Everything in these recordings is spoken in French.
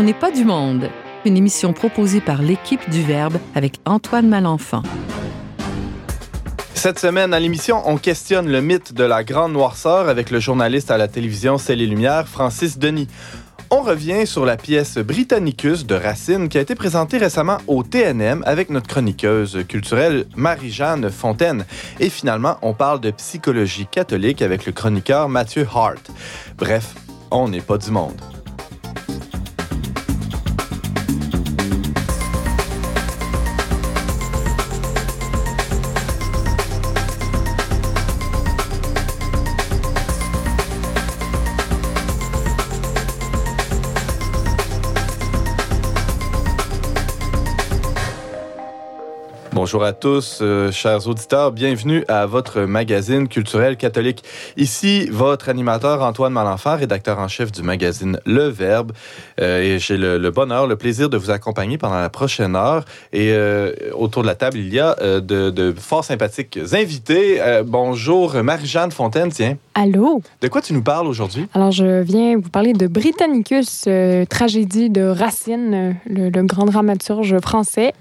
On n'est pas du monde, une émission proposée par l'équipe du Verbe avec Antoine Malenfant. Cette semaine, à l'émission, on questionne le mythe de la grande noirceur avec le journaliste à la télévision C'est et Lumières, Francis Denis. On revient sur la pièce Britannicus de Racine qui a été présentée récemment au TNM avec notre chroniqueuse culturelle Marie-Jeanne Fontaine. Et finalement, on parle de psychologie catholique avec le chroniqueur Mathieu Hart. Bref, on n'est pas du monde. Bonjour à tous, euh, chers auditeurs. Bienvenue à votre magazine culturel catholique. Ici, votre animateur Antoine Malenfant, rédacteur en chef du magazine Le Verbe. Euh, et j'ai le, bonheur, le plaisir de vous accompagner pendant la prochaine heure. Et euh, autour de la table, il y a de, de, fort sympathiques invités. bonjour, Marie-Jeanne Fontaine, tiens. Allô? De quoi tu nous parles aujourd'hui? Alors, je viens vous parler de Britannicus, tragédie de Racine, le, le grand dramaturge français,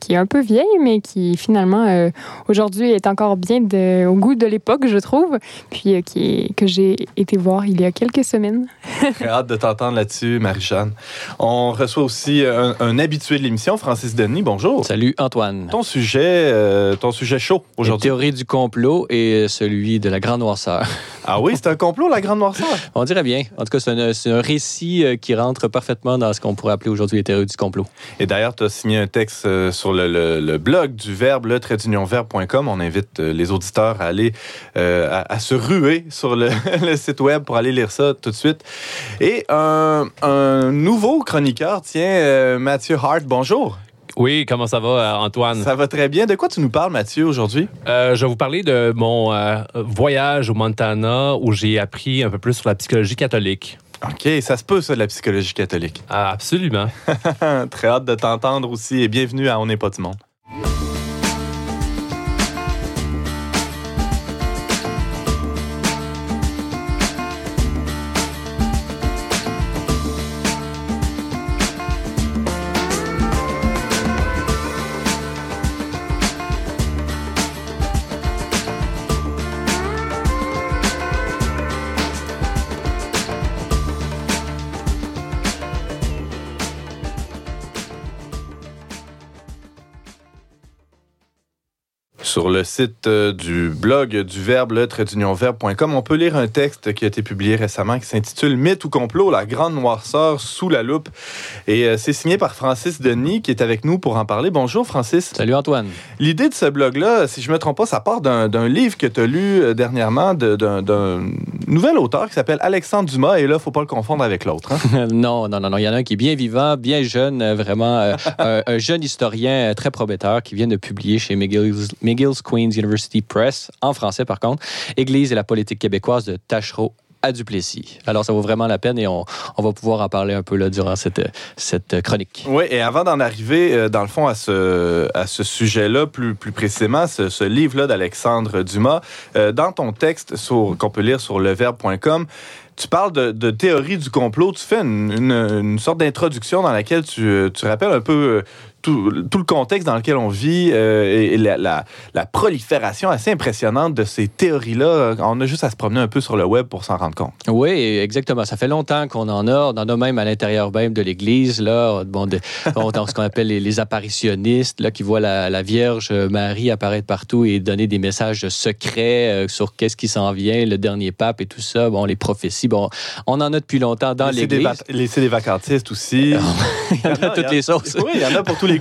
qui est un peu vieille, mais qui finalement euh, aujourd'hui est encore bien au goût de l'époque, je trouve, puis euh, qui que j'ai été voir il y a quelques semaines. Très hâte de t'entendre là-dessus, Marie-Jeanne. On reçoit aussi un, habitué de l'émission, Francis Denis. Bonjour. Salut Antoine. Ton sujet, euh, ton sujet chaud aujourd'hui. Théorie du complot et celui de la grande noirceur. Ah oui, c'est un complot, la grande noirceur? On dirait bien. En tout cas, c'est un, récit qui rentre parfaitement dans ce qu'on pourrait appeler aujourd'hui les théories du complot. Et d'ailleurs, tu as signé un texte sur le blog du Verbe, le verbe.com. On invite euh, les auditeurs à aller euh, à, se ruer sur le, site web pour aller lire ça tout de suite. Et un, nouveau chroniqueur, tiens, euh, Mathieu Hart, bonjour. Oui, comment ça va, Antoine? Ça va très bien. De quoi tu nous parles, Mathieu, aujourd'hui? je vais vous parler de mon voyage au Montana où j'ai appris un peu plus sur la psychologie catholique. OK, ça se peut, ça, de la psychologie catholique. Ah, absolument. Très hâte de t'entendre aussi et bienvenue à On n'est pas du monde. Sur le site euh, du blog du Verbe, le verbe.com, on peut lire un texte qui a été publié récemment qui s'intitule Mythe ou complot, la grande noirceur sous la loupe. Et euh, c'est signé par Francis Denis qui est avec nous pour en parler. Bonjour Francis. Salut Antoine. L'idée de ce blog-là, si je ne me trompe pas, ça part d'un livre que tu as lu euh, dernièrement d'un nouvel auteur qui s'appelle Alexandre Dumas. Et là, il ne faut pas le confondre avec l'autre. Hein? non, non, non, non. Il y en a un qui est bien vivant, bien jeune, vraiment un, jeune historien très prometteur qui vient de publier chez Queen's University Press, en français par contre, Église et la politique québécoise de Tachereau à Duplessis. Alors, ça vaut vraiment la peine et on, va pouvoir en parler un peu là, durant cette, cette chronique. Oui, et avant d'en arriver, euh, dans le fond, à ce, à ce sujet-là, plus, plus précisément, ce, livre-là d'Alexandre Dumas, euh, dans ton texte qu'on peut lire sur leverbe.com, tu parles de, théorie du complot. Tu fais une, une, sorte d'introduction dans laquelle tu, tu rappelles un peu tout, le contexte dans lequel on vit euh, et, la, prolifération assez impressionnante de ces théories-là. On a juste à se promener un peu sur le web pour s'en rendre compte. Oui, exactement. Ça fait longtemps qu'on en a. On en a même à l'intérieur même de l'Église, là, bon, dans ce qu'on appelle les, apparitionnistes, là, qui voient la, Vierge Marie apparaître partout et donner des messages secrets euh, sur qu'est-ce qui s'en vient, le dernier pape et tout ça. Bon, les prophéties. Bon, on en a depuis longtemps dans l'Église. Les CD vacantistes aussi. il y en a, toutes les sauces. Oui, il y en a pour tous les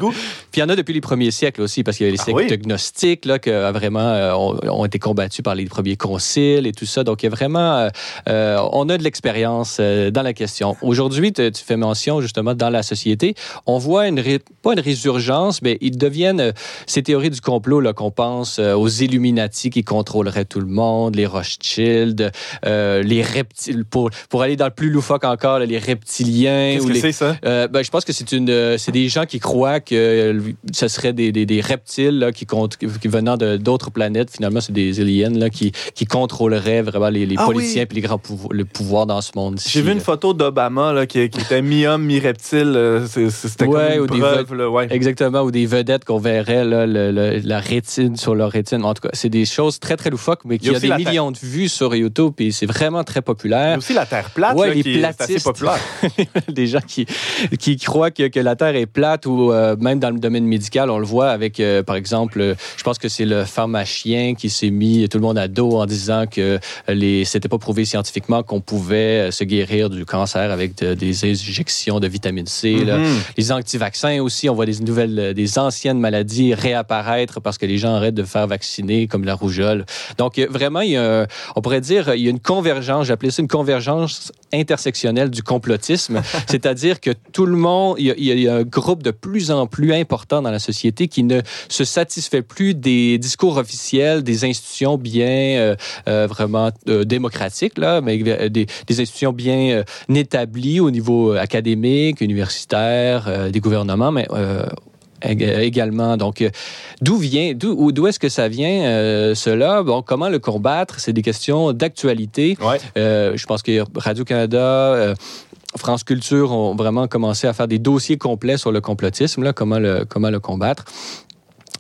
puis il y en a depuis les premiers siècles aussi, parce qu'il y a les ah sectes gnostiques là, qui euh, vraiment euh, ont, été combattus par les premiers conciles et tout ça. Donc, il y a vraiment, euh, on a de l'expérience dans la question. Aujourd'hui, tu fais mention justement dans la société, on voit une pas une résurgence, mais ils deviennent ces théories du complot qu'on pense aux Illuminati qui contrôleraient tout le monde, les Rothschild, les reptiles, pour, pour aller dans le plus loufoque encore, les reptiliens. Qu'est-ce que c'est ça? ben, je pense que c'est une, c'est des gens qui croient que ce serait des, des, reptiles là, qui, qui venant d'autres planètes. Finalement, c'est des aliens là, qui, qui contrôleraient vraiment les, les ah politiciens et les grands le pouvoir dans ce monde. J'ai vu une photo d'Obama qui, qui, était mi-homme, mi-reptile. C'était ouais, comme une preuve. Là, ouais. Exactement, ou des vedettes qu'on verrait là, la rétine sur leur rétine. En tout cas, c'est des choses très, très loufoques, mais qui a, a des millions de vues sur YouTube et c'est vraiment très populaire. Il y a aussi la Terre plate, ouais, les qui est assez populaire. des gens qui, qui croient que, que la Terre est plate ou euh, même dans le domaine médical, on le voit avec, euh, par exemple, euh, je pense que c'est le pharmacien qui s'est mis tout le monde à dos en disant que les c'était pas prouvé scientifiquement qu'on pouvait se guérir du cancer avec des injections de vitamine C. Mm-hmm. Les anti-vaccins aussi, on voit des nouvelles, des anciennes maladies réapparaître parce que les gens arrêtent de faire vacciner, comme la rougeole. Donc, vraiment, il y a, on pourrait dire, il y a une convergence, j'appelais ça une convergence intersectionnelle du complotisme, c'est-à-dire que tout le monde, il y, a, un groupe de plus en plus important dans la société qui ne se satisfait plus des discours officiels, des institutions bien euh, euh, vraiment euh, démocratiques, là, mais des, des institutions bien établies au niveau académique, universitaire, des gouvernements, mais également. Donc, d'où vient, d'où est-ce que ça vient cela? Bon, comment le combattre? C'est des questions d'actualité. je pense que Radio Canada. France Culture ont vraiment commencé à faire des dossiers complets sur le complotisme, là, comment, le, comment le combattre.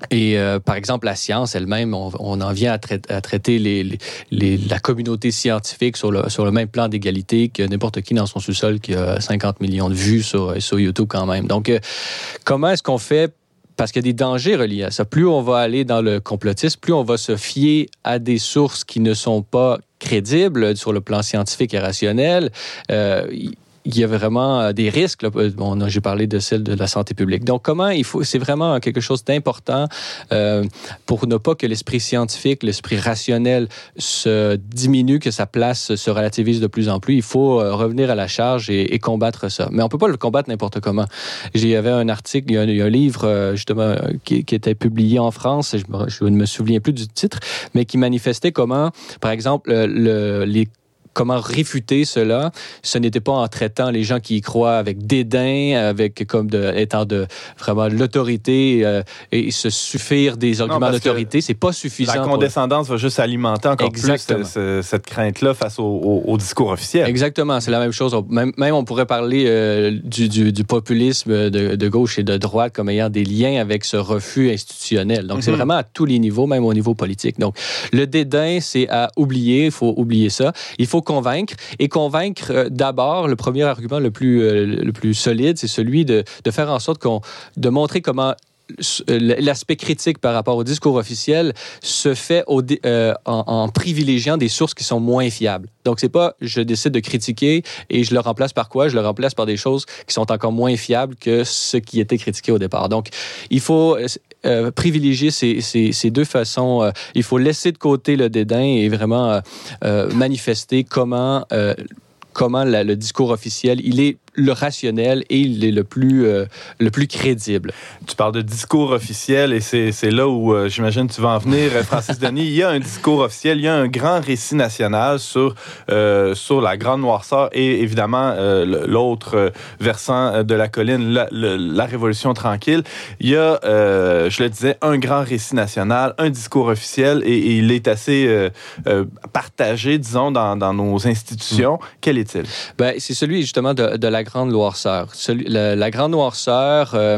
Et euh, par exemple, la science elle-même, on, en vient à, traiter la communauté scientifique sur le, sur le même plan d'égalité que n'importe qui dans son sous-sol qui a 50 millions de vues sur, sur YouTube quand même. Donc, euh, comment est-ce qu'on fait? Parce qu'il y a des dangers reliés à ça. Plus on va aller dans le complotisme, plus on va se fier à des sources qui ne sont pas crédibles sur le plan scientifique et rationnel. Euh, il y a vraiment euh, des risques. Bon, j'ai parlé de celle de la santé publique. Donc, comment il faut, c'est vraiment quelque chose d'important euh, pour ne pas que l'esprit scientifique, l'esprit rationnel se diminue, que sa place se relativise de plus en plus. Il faut euh, revenir à la charge et, combattre ça. Mais on peut pas le combattre n'importe comment. Il y avait un article, il y a un, livre justement qui, était publié en France. Je, ne me souviens plus du titre, mais qui manifestait comment, par exemple, le, les comment réfuter cela. Ce n'était pas en traitant les gens qui y croient avec dédain, avec comme de, étant de vraiment l'autorité euh, et se suffire des arguments d'autorité. C'est pas suffisant. La condescendance va juste alimenter encore plus cette, crainte-là face au, discours officiel. Exactement, c'est la même chose. Même, on pourrait parler euh, du, populisme de, gauche et de droite comme ayant des liens avec ce refus institutionnel. Donc, c'est mhm. vraiment à tous les niveaux, même au niveau politique. Donc, le dédain, c'est à oublier. Il faut oublier ça. Il faut convaincre. Et convaincre, euh, d'abord, le premier argument le plus, euh, le plus solide, c'est celui de, de faire en sorte qu'on, de montrer comment euh, l'aspect critique par rapport au discours officiel se fait au, en, privilégiant des sources qui sont moins fiables. Donc, c'est pas je décide de critiquer et je le remplace par quoi? Je le remplace par des choses qui sont encore moins fiables que ce qui était critiqué au départ. Donc, il faut euh, privilégier ces, ces, deux façons. Euh, il faut laisser de côté le dédain et vraiment euh, manifester comment comment le discours officiel, il est le rationnel et il est le plus, euh, le plus crédible. Tu parles de discours officiel et c'est là où euh, j'imagine tu vas en venir, euh, Francis Denis. Il y a un discours officiel, il y a un grand récit national sur, sur la grande noirceur et évidemment l'autre versant de la colline, la, la, Révolution tranquille. Il y a, je le disais, un grand récit national, un discours officiel et, il est assez partagé, disons, dans, dans nos institutions. Mm. Quel est-il? Ben, c'est celui justement de, de la la grande noirceur. la, grande noirceur, euh,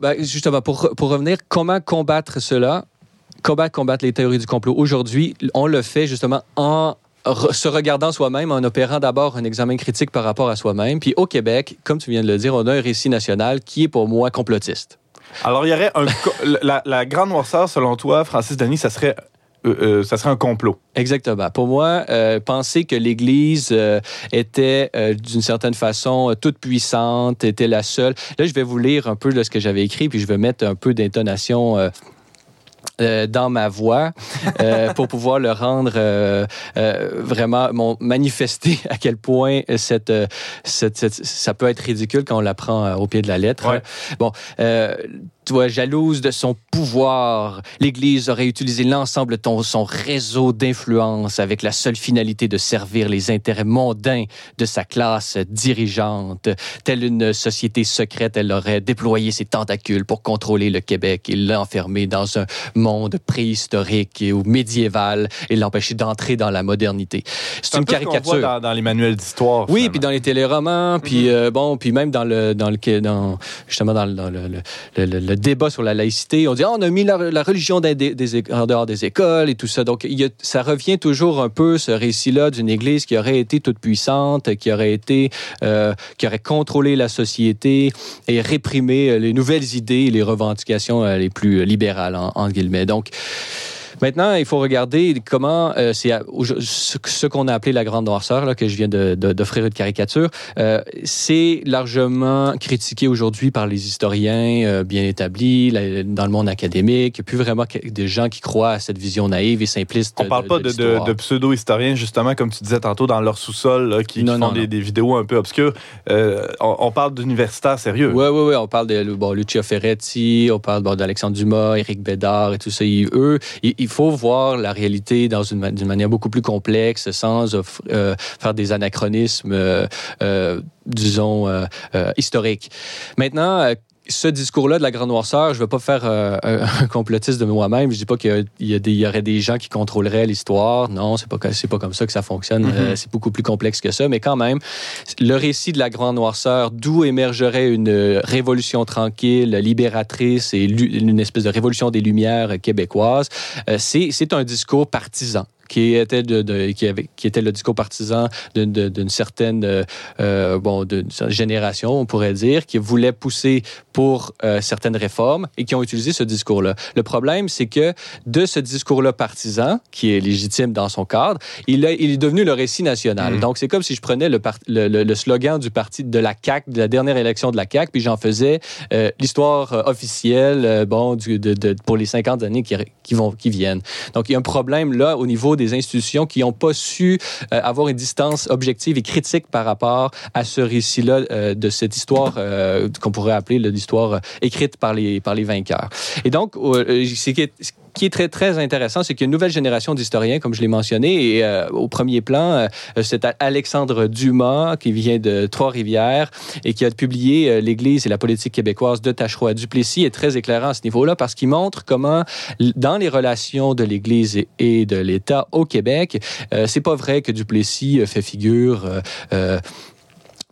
ben, justement, pour, pour revenir, comment combattre cela? Comment combattre les théories du complot? Aujourd'hui, on le fait justement en se regardant soi-même, en opérant d'abord un examen critique par rapport à soi-même. Puis au Québec, comme tu viens de le dire, on a un récit national qui est pour moi complotiste. Alors, il y aurait un. la, la, grande noirceur, selon toi, Francis Denis, ça serait euh, euh, ça serait un complot. Exactement. Pour moi, euh, penser que l'Église était d'une certaine façon toute puissante, était la seule. Là, je vais vous lire un peu de ce que j'avais écrit, puis je vais mettre un peu d'intonation dans ma voix pour pouvoir le rendre vraiment manifester à quel point cette, cette, ça peut être ridicule quand on l'apprend au pied de la lettre. Bon, toi, jalouse de son pouvoir. L'Église aurait utilisé l'ensemble de son réseau d'influence avec la seule finalité de servir les intérêts mondains de sa classe dirigeante. Telle une société secrète, elle aurait déployé ses tentacules pour contrôler le Québec et l'enfermer dans un monde préhistorique ou médiéval et l'empêcher d'entrer dans la modernité. C'est une caricature. dans, dans, les manuels d'histoire. Oui, puis dans les téléromans, puis mm-hmm. euh, bon, puis même dans le dans le dans justement dans, dans le, le, le, débat sur la laïcité, on dit oh, on a mis la, religion en dehors des écoles et tout ça. Donc ça revient toujours un peu ce récit-là d'une Église qui aurait été toute puissante, qui aurait été euh, qui aurait contrôlé la société et réprimé les nouvelles idées et les revendications euh, les plus libérales en, en guillemets. Donc Maintenant, il faut regarder comment euh, c'est ce qu'on a appelé la grande noirceur, là, que je viens d'offrir une caricature. Euh, c'est largement critiqué aujourd'hui par les historiens euh, bien établis dans le monde académique. Il n'y a plus vraiment des gens qui croient à cette vision naïve et simpliste. On ne parle pas de, pseudo-historiens, justement, comme tu disais tantôt, dans leur sous-sol, qui, font Des, vidéos un peu obscures. On, parle d'universitaires sérieux. Oui, oui, oui. On parle de bon, Lucia Ferretti, on parle d'Alexandre Dumas, Éric Bédard et tout ça. eux, ils faut voir la réalité dans une, d'une manière beaucoup plus complexe, sans euh, faire des anachronismes, euh, euh, disons, historiques. Maintenant, ce discours-là de la grande noirceur, je ne vais pas faire euh, un complotiste de moi-même. Je dis pas qu'il y, y, aurait des gens qui contrôleraient l'histoire. Non, pas c'est pas comme ça que ça fonctionne. Mm-hmm. Euh, c'est beaucoup plus complexe que ça. Mais quand même, le récit de la grande noirceur, d'où émergerait une révolution tranquille, libératrice et une espèce de révolution des Lumières québécoises, euh, c'est un discours partisan qui était, de, qui, avait, qui, était le discours partisan d'une certaine euh, euh, bon, génération, on pourrait dire, qui voulait pousser pour euh, certaines réformes et qui ont utilisé ce discours-là. Le problème, c'est que de ce discours-là partisan, qui est légitime dans son cadre, il, il est devenu le récit national. Mmh. Donc, c'est comme si je prenais le, le, le, slogan du parti de la CAQ, de la dernière élection de la CAQ, puis j'en faisais l'histoire officielle bon, du, de, de, pour les 50 années qui, qui, vont, qui viennent. Donc, il y a un problème là au niveau des institutions qui n'ont pas su euh, avoir une distance objective et critique par rapport à ce récit-là euh, de cette histoire euh, qu'on pourrait appeler l'histoire écrite par les, par les vainqueurs. Et donc, est très, très intéressant, c'est qu'il y a une nouvelle génération d'historiens, comme je l'ai mentionné, et euh, au premier plan, euh, c'est Alexandre Dumas, qui vient de Trois-Rivières et qui a publié euh, L'Église et la politique québécoise de Tachereau à Duplessis, est très éclairant à ce niveau-là parce qu'il montre comment, dans les relations de l'Église et de l'État au Québec, c'est pas vrai que Duplessis fait figure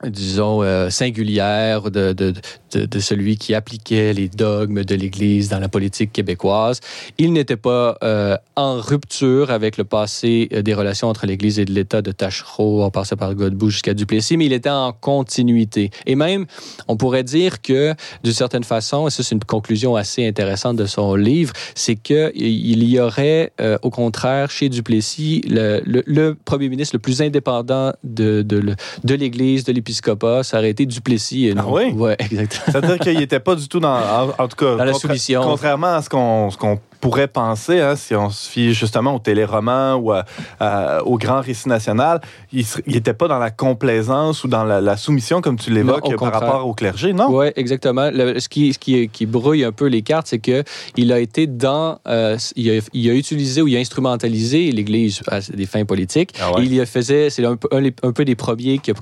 disons, singulière de, de, de, celui qui appliquait les dogmes de l'Église dans la politique québécoise. Il n'était pas euh, en rupture avec le passé euh, des relations entre l'Église et l'État de Tachereau, en passant par Godbout jusqu'à Duplessis, mais il était en continuité. Et même, on pourrait dire que, d'une certaine façon, et ça c'est une conclusion assez intéressante de son livre, c'est qu'il y aurait, euh, au contraire, chez Duplessis, le, le, premier ministre le plus indépendant de, de, de l'Église, de l'épiscopat, ça aurait été Duplessis. Et ah oui? Ouais, exactement. C'est-à-dire qu'il n'était pas du tout dans. En, tout cas, dans la soumission. Contrairement à ce qu'on pourrait penser, hein, si on se fie justement au téléromans ou au grand récit national, il n'était pas dans la complaisance ou dans la, soumission, comme tu l'évoques, par rapport au clergé, non? Oui, exactement. ce, qui, ce qui, qui, brouille un peu les cartes, c'est qu'il a été dans. Euh, il, a, il, a, utilisé ou il a instrumentalisé l'Église à des fins politiques. Ah il faisait. C'est un, un, peu des premiers qui a,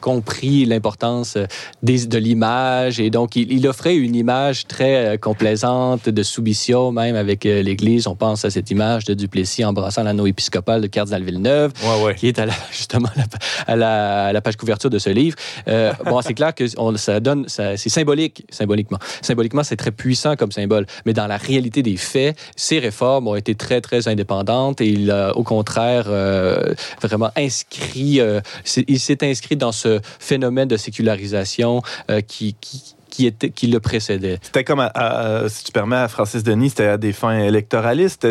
compris l'importance de l'image et donc il, il, offrait une image très euh, complaisante de soumission, même avec avec l'Église. On pense à cette image de Duplessis embrassant l'anneau épiscopal de Cardinal Villeneuve, qui est à justement à la, la, page couverture de ce livre. Euh, bon, c'est clair que on, ça donne, c'est symbolique, symboliquement. Symboliquement, c'est très puissant comme symbole. Mais dans la réalité des faits, ces réformes ont été très, très indépendantes et il a, au contraire, euh, vraiment inscrit, euh, il s'est inscrit dans ce phénomène de sécularisation qui, qui qui, était, qui le précédait. C'était comme, si tu permets, à Francis Denis, c'était à des fins électoralistes.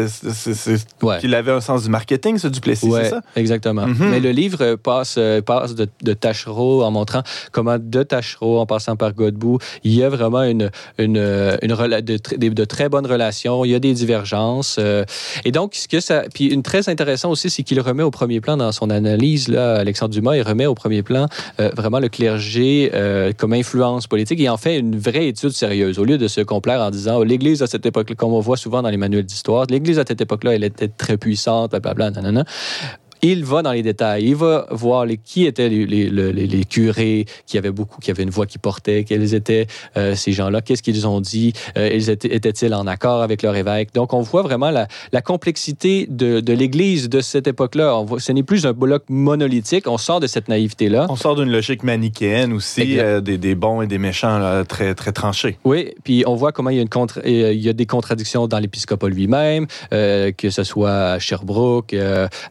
Il avait un sens du marketing, ce Duplessis, c'est ça? exactement. Mhm. Mais le livre passe, passe de, de, Tachereau en montrant comment de Tachereau, en passant par Godbout, il y a vraiment une, une, une de, de, très bonnes relations, il y a des divergences. Euh, et donc, ce que ça... Puis une très intéressant aussi, c'est qu'il remet au premier plan dans son analyse, là, Alexandre Dumas, il remet au premier plan euh, vraiment le clergé euh, comme influence politique. Et en fait, une vraie étude sérieuse. Au lieu de se complaire en disant, oh, l'Église à cette époque-là, comme on voit souvent dans les manuels d'histoire, l'Église à cette époque-là, elle était très puissante, blablabla, nanana il va dans les détails. Il va voir les, qui étaient les, les, les, curés, qui avaient beaucoup, qui avaient une voix qui portait, quels étaient euh, ces gens-là, qu'est-ce qu'ils ont dit, euh, ils étaient, étaient-ils en accord avec leur évêque? Donc, on voit vraiment la, la complexité de, de l'Église de cette époque-là. Ce n'est plus un bloc monolithique. On sort de cette naïveté-là. On sort d'une logique manichéenne aussi, euh, des, des, bons et des méchants là, très, très tranchés. Oui, puis on voit comment il y a, une contre, il y a des contradictions dans l'épiscopat lui-même, que ce soit à Sherbrooke,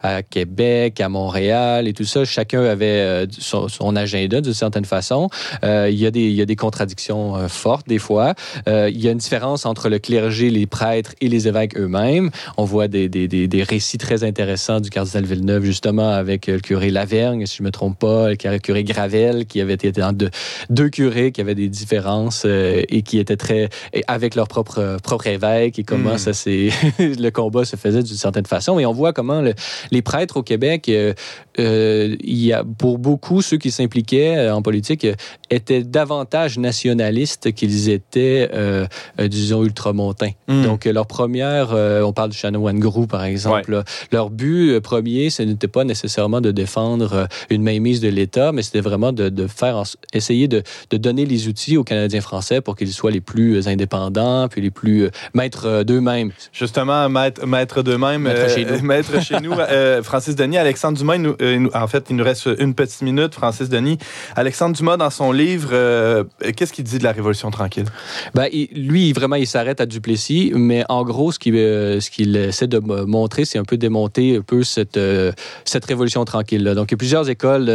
à Québec, à Montréal et tout ça. Chacun avait euh, son, agenda d'une certaine façon. Euh, il, y a des, il y a des contradictions euh, fortes des fois. il y a une différence entre le clergé, les prêtres et les évêques eux-mêmes. On voit des, des, des, récits très intéressants du cardinal Villeneuve, justement, avec le curé Lavergne, si je ne me trompe pas, le curé Gravel, qui avait été deux, deux curés qui avaient des différences et qui étaient très... avec leur propre, propre évêque et comment hmm. ça c'est le combat se faisait d'une certaine façon. Et on voit comment les prêtres au Québec, euh, euh, il y a, pour beaucoup, ceux qui s'impliquaient euh, en politique étaient davantage nationalistes qu'ils étaient, disons, ultramontains. Hmm. Donc, leur première, on parle du Chanoine Group, par exemple, leur but premier, ce n'était pas nécessairement de défendre une mainmise de l'État, mais c'était vraiment de, faire, essayer de, donner les outils aux Canadiens français pour qu'ils soient les plus indépendants, puis les plus maîtres d'eux-mêmes. Justement, maître, maître d'eux-mêmes, maître chez nous, maître chez nous Francis Denis, Alexandre Dumas, euh, en fait, il nous reste une petite minute, Francis Denis. Alexandre Dumas, dans son livre, euh, qu'est-ce qu'il dit de la Révolution tranquille? Ben, lui, vraiment, il s'arrête à Duplessis, mais en gros, ce qu'il euh, essaie de montrer, c'est un peu démonter un peu cette, cette Révolution tranquille. -là. Donc, il y a plusieurs écoles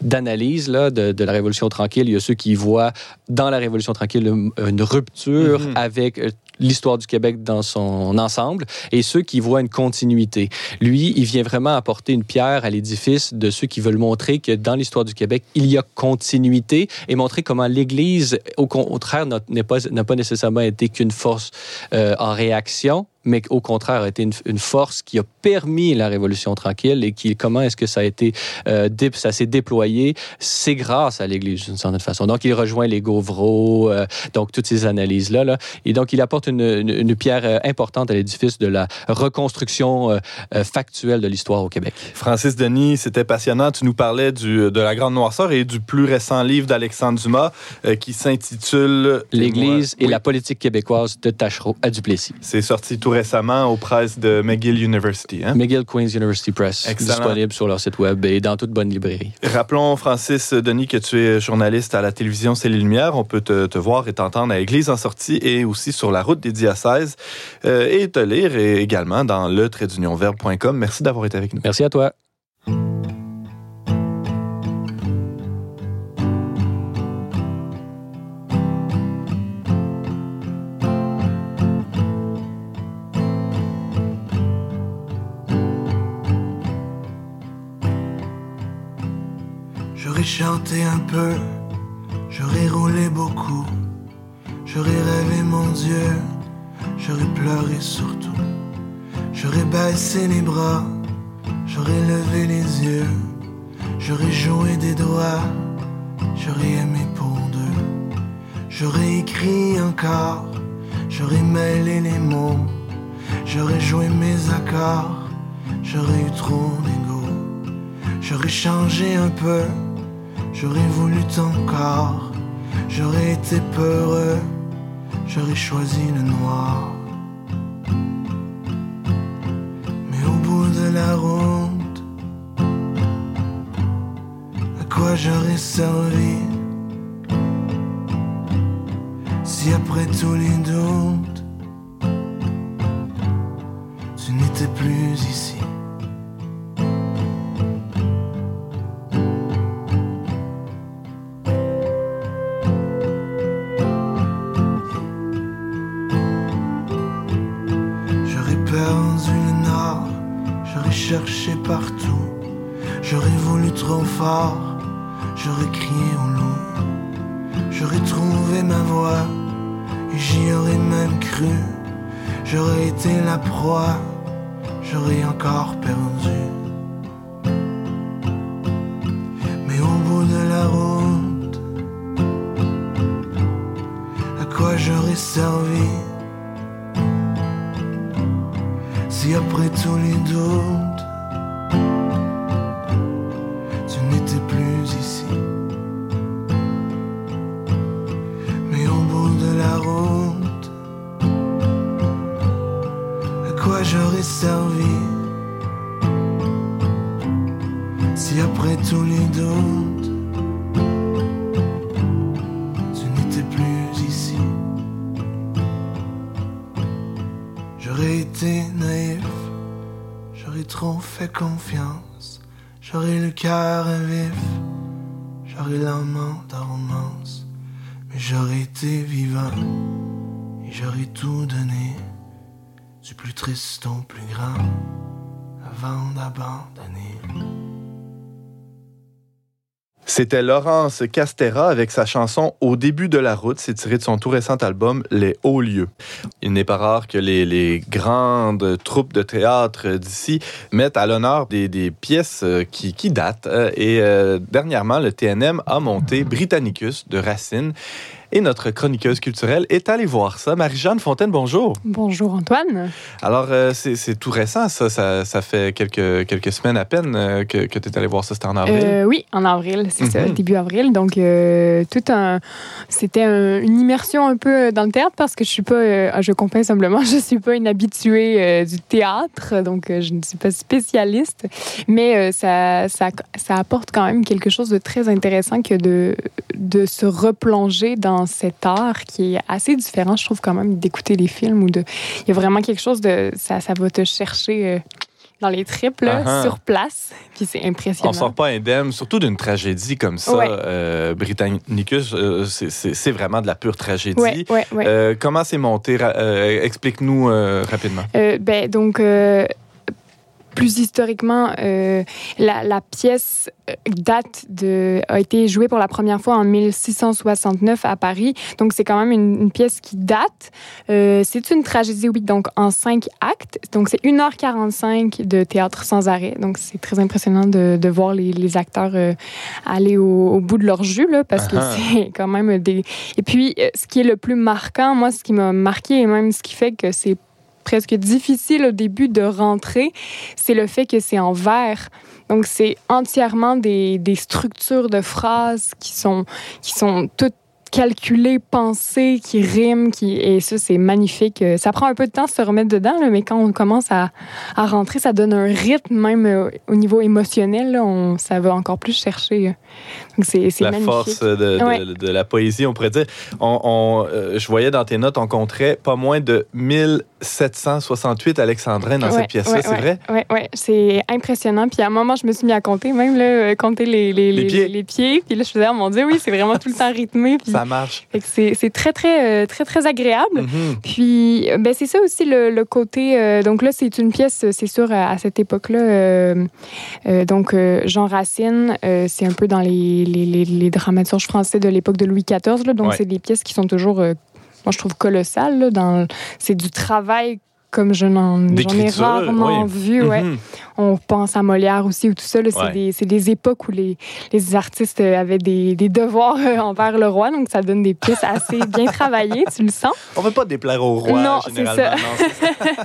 d'analyse de, de, de, la Révolution tranquille. Il y a ceux qui voient dans la Révolution tranquille une, rupture mm-hmm. avec l'histoire du Québec dans son ensemble et ceux qui voient une continuité. Lui, il vient vraiment apporter une pierre à l'édifice de ceux qui veulent montrer que dans l'histoire du Québec, il y a continuité et montrer comment l'Église, au contraire, n'a pas, pas nécessairement été qu'une force euh, en réaction, mais au contraire a été une, force qui a permis la Révolution tranquille et qui, comment est-ce que ça a été, euh, ça s'est déployé, c'est grâce à l'Église d'une certaine façon. Donc, il rejoint les Gauvreau, euh, donc toutes ces analyses-là. Là. Et donc, il apporte une, une, pierre euh, importante à l'édifice de la reconstruction euh, factuelle de l'histoire au Québec. Francis Denis, c'était passionnant. Tu nous parlais du, de la Grande Noirceur et du plus récent livre d'Alexandre Dumas qui s'intitule L'Église et la politique québécoise de Tachereau à Duplessis. C'est sorti tout récemment aux presses de McGill University. Hein? McGill Queen's University Press. Excellent. Disponible sur leur site web et dans toute bonne librairie. Rappelons, Francis Denis, que tu es journaliste à la télévision C'est les Lumières. On peut te, voir et t'entendre à Église en sortie et aussi sur la route des diocèses euh, et te lire également dans le Merci d'avoir été avec nous. Merci à toi. J'aurais choisi le noir. Mais au bout de la route, à quoi j'aurais servi Si après tous les doutes, j'aurais été la proie, j'aurais encore perdu. Mais au bout de la route, j'aurais servi? Si après tous les doutes plus triste au plus grand Avant d'abandonner C'était Laurence Castera avec sa chanson Au début de la route. C'est tiré de son tout récent album Les Hauts Lieux. Il n'est pas rare que les, grandes troupes de théâtre d'ici mettent à l'honneur des, pièces qui, qui datent. Et euh, dernièrement, le TNM a monté Britannicus de Racine. Et notre chroniqueuse culturelle est allée voir ça. Marie-Jeanne Fontaine, bonjour. Bonjour Antoine. Alors, euh, c'est tout récent, ça. ça. ça. fait quelques, quelques semaines à peine euh, que, que tu es allée voir ça. C'était en avril? Euh, oui, en avril, c'est mm -hmm. ça, début avril. Donc, tout un... C'était un, une immersion un peu dans le théâtre parce que je suis pas... Euh, je comprends simplement, je suis pas une habituée du théâtre, donc je ne suis pas spécialiste. Mais ça, ça, ça apporte quand même quelque chose de très intéressant que de, de se replonger dans cet art qui est assez différent, je trouve, quand même, d'écouter les films ou de. Il y a vraiment quelque chose de. Ça, ça va te chercher. Euh, dans les triples, uh -huh. sur place. Puis c'est impressionnant. On sort pas indemne, surtout d'une tragédie comme ça. Ouais. Euh, Britannicus, euh, c'est vraiment de la pure tragédie. Ouais, ouais, euh, comment c'est monté? Euh, explique-nous rapidement. ben, donc, plus historiquement, euh, la, la, pièce date de a été jouée pour la première fois en 1669 à Paris. Donc c'est quand même une, une, pièce qui date. Euh, c'est une tragédie, oui, donc en cinq actes. Donc c'est 1h45 de théâtre sans arrêt. Donc c'est très impressionnant de, de voir les, les acteurs euh, aller au, au, bout de leur jus, là, parce uh -huh. que c'est quand même des... Et puis, ce qui est le plus marquant, moi, ce qui m'a marqué et même ce qui fait que c'est presque difficile au début de rentrer, c'est le fait que c'est en vers. Donc, c'est entièrement des, des, structures de phrases qui sont, qui sont toutes calculées, pensées, qui riment, qui... et ça, c'est magnifique. Ça prend un peu de temps de se remettre dedans, là, mais quand on commence à, à, rentrer, ça donne un rythme, même au niveau émotionnel, là, on, ça va encore plus chercher. Donc, c'est La magnifique. force de, de, ouais. de, de, la poésie, on pourrait dire. On, on euh, je voyais dans tes notes, on compterait pas moins de 1768 alexandrins dans ouais, cette pièce-là, ouais, c'est vrai? Oui, ouais. c'est impressionnant. Puis à un moment, je me suis mis à compter, même là, compter les, les, les, pieds. les, pieds. Puis là, je faisais, oh mon Dieu, oui, c'est vraiment tout le temps rythmé. Puis, ça marche. C'est très, très, très, très agréable. Mm -hmm. Puis, ben, c'est ça aussi le, le côté. Euh, donc là, c'est une pièce, c'est sûr, à, cette époque-là. Euh, euh, donc, Jean Racine, c'est un peu dans les, les, dramaturges français de l'époque de Louis XIV. Là, donc, c'est des pièces qui sont toujours, moi, je trouve, colossales. Là, dans, c'est du travail comme je n'en ai rarement oui. vu. Ouais. Mm -hmm. On pense à Molière aussi ou tout ça. C'est ouais. des, des, époques où les, les artistes avaient des, des, devoirs envers le roi, donc ça donne des pièces assez bien travaillées, tu le sens. On ne veut pas déplaire au roi, non, généralement. Ça. Non,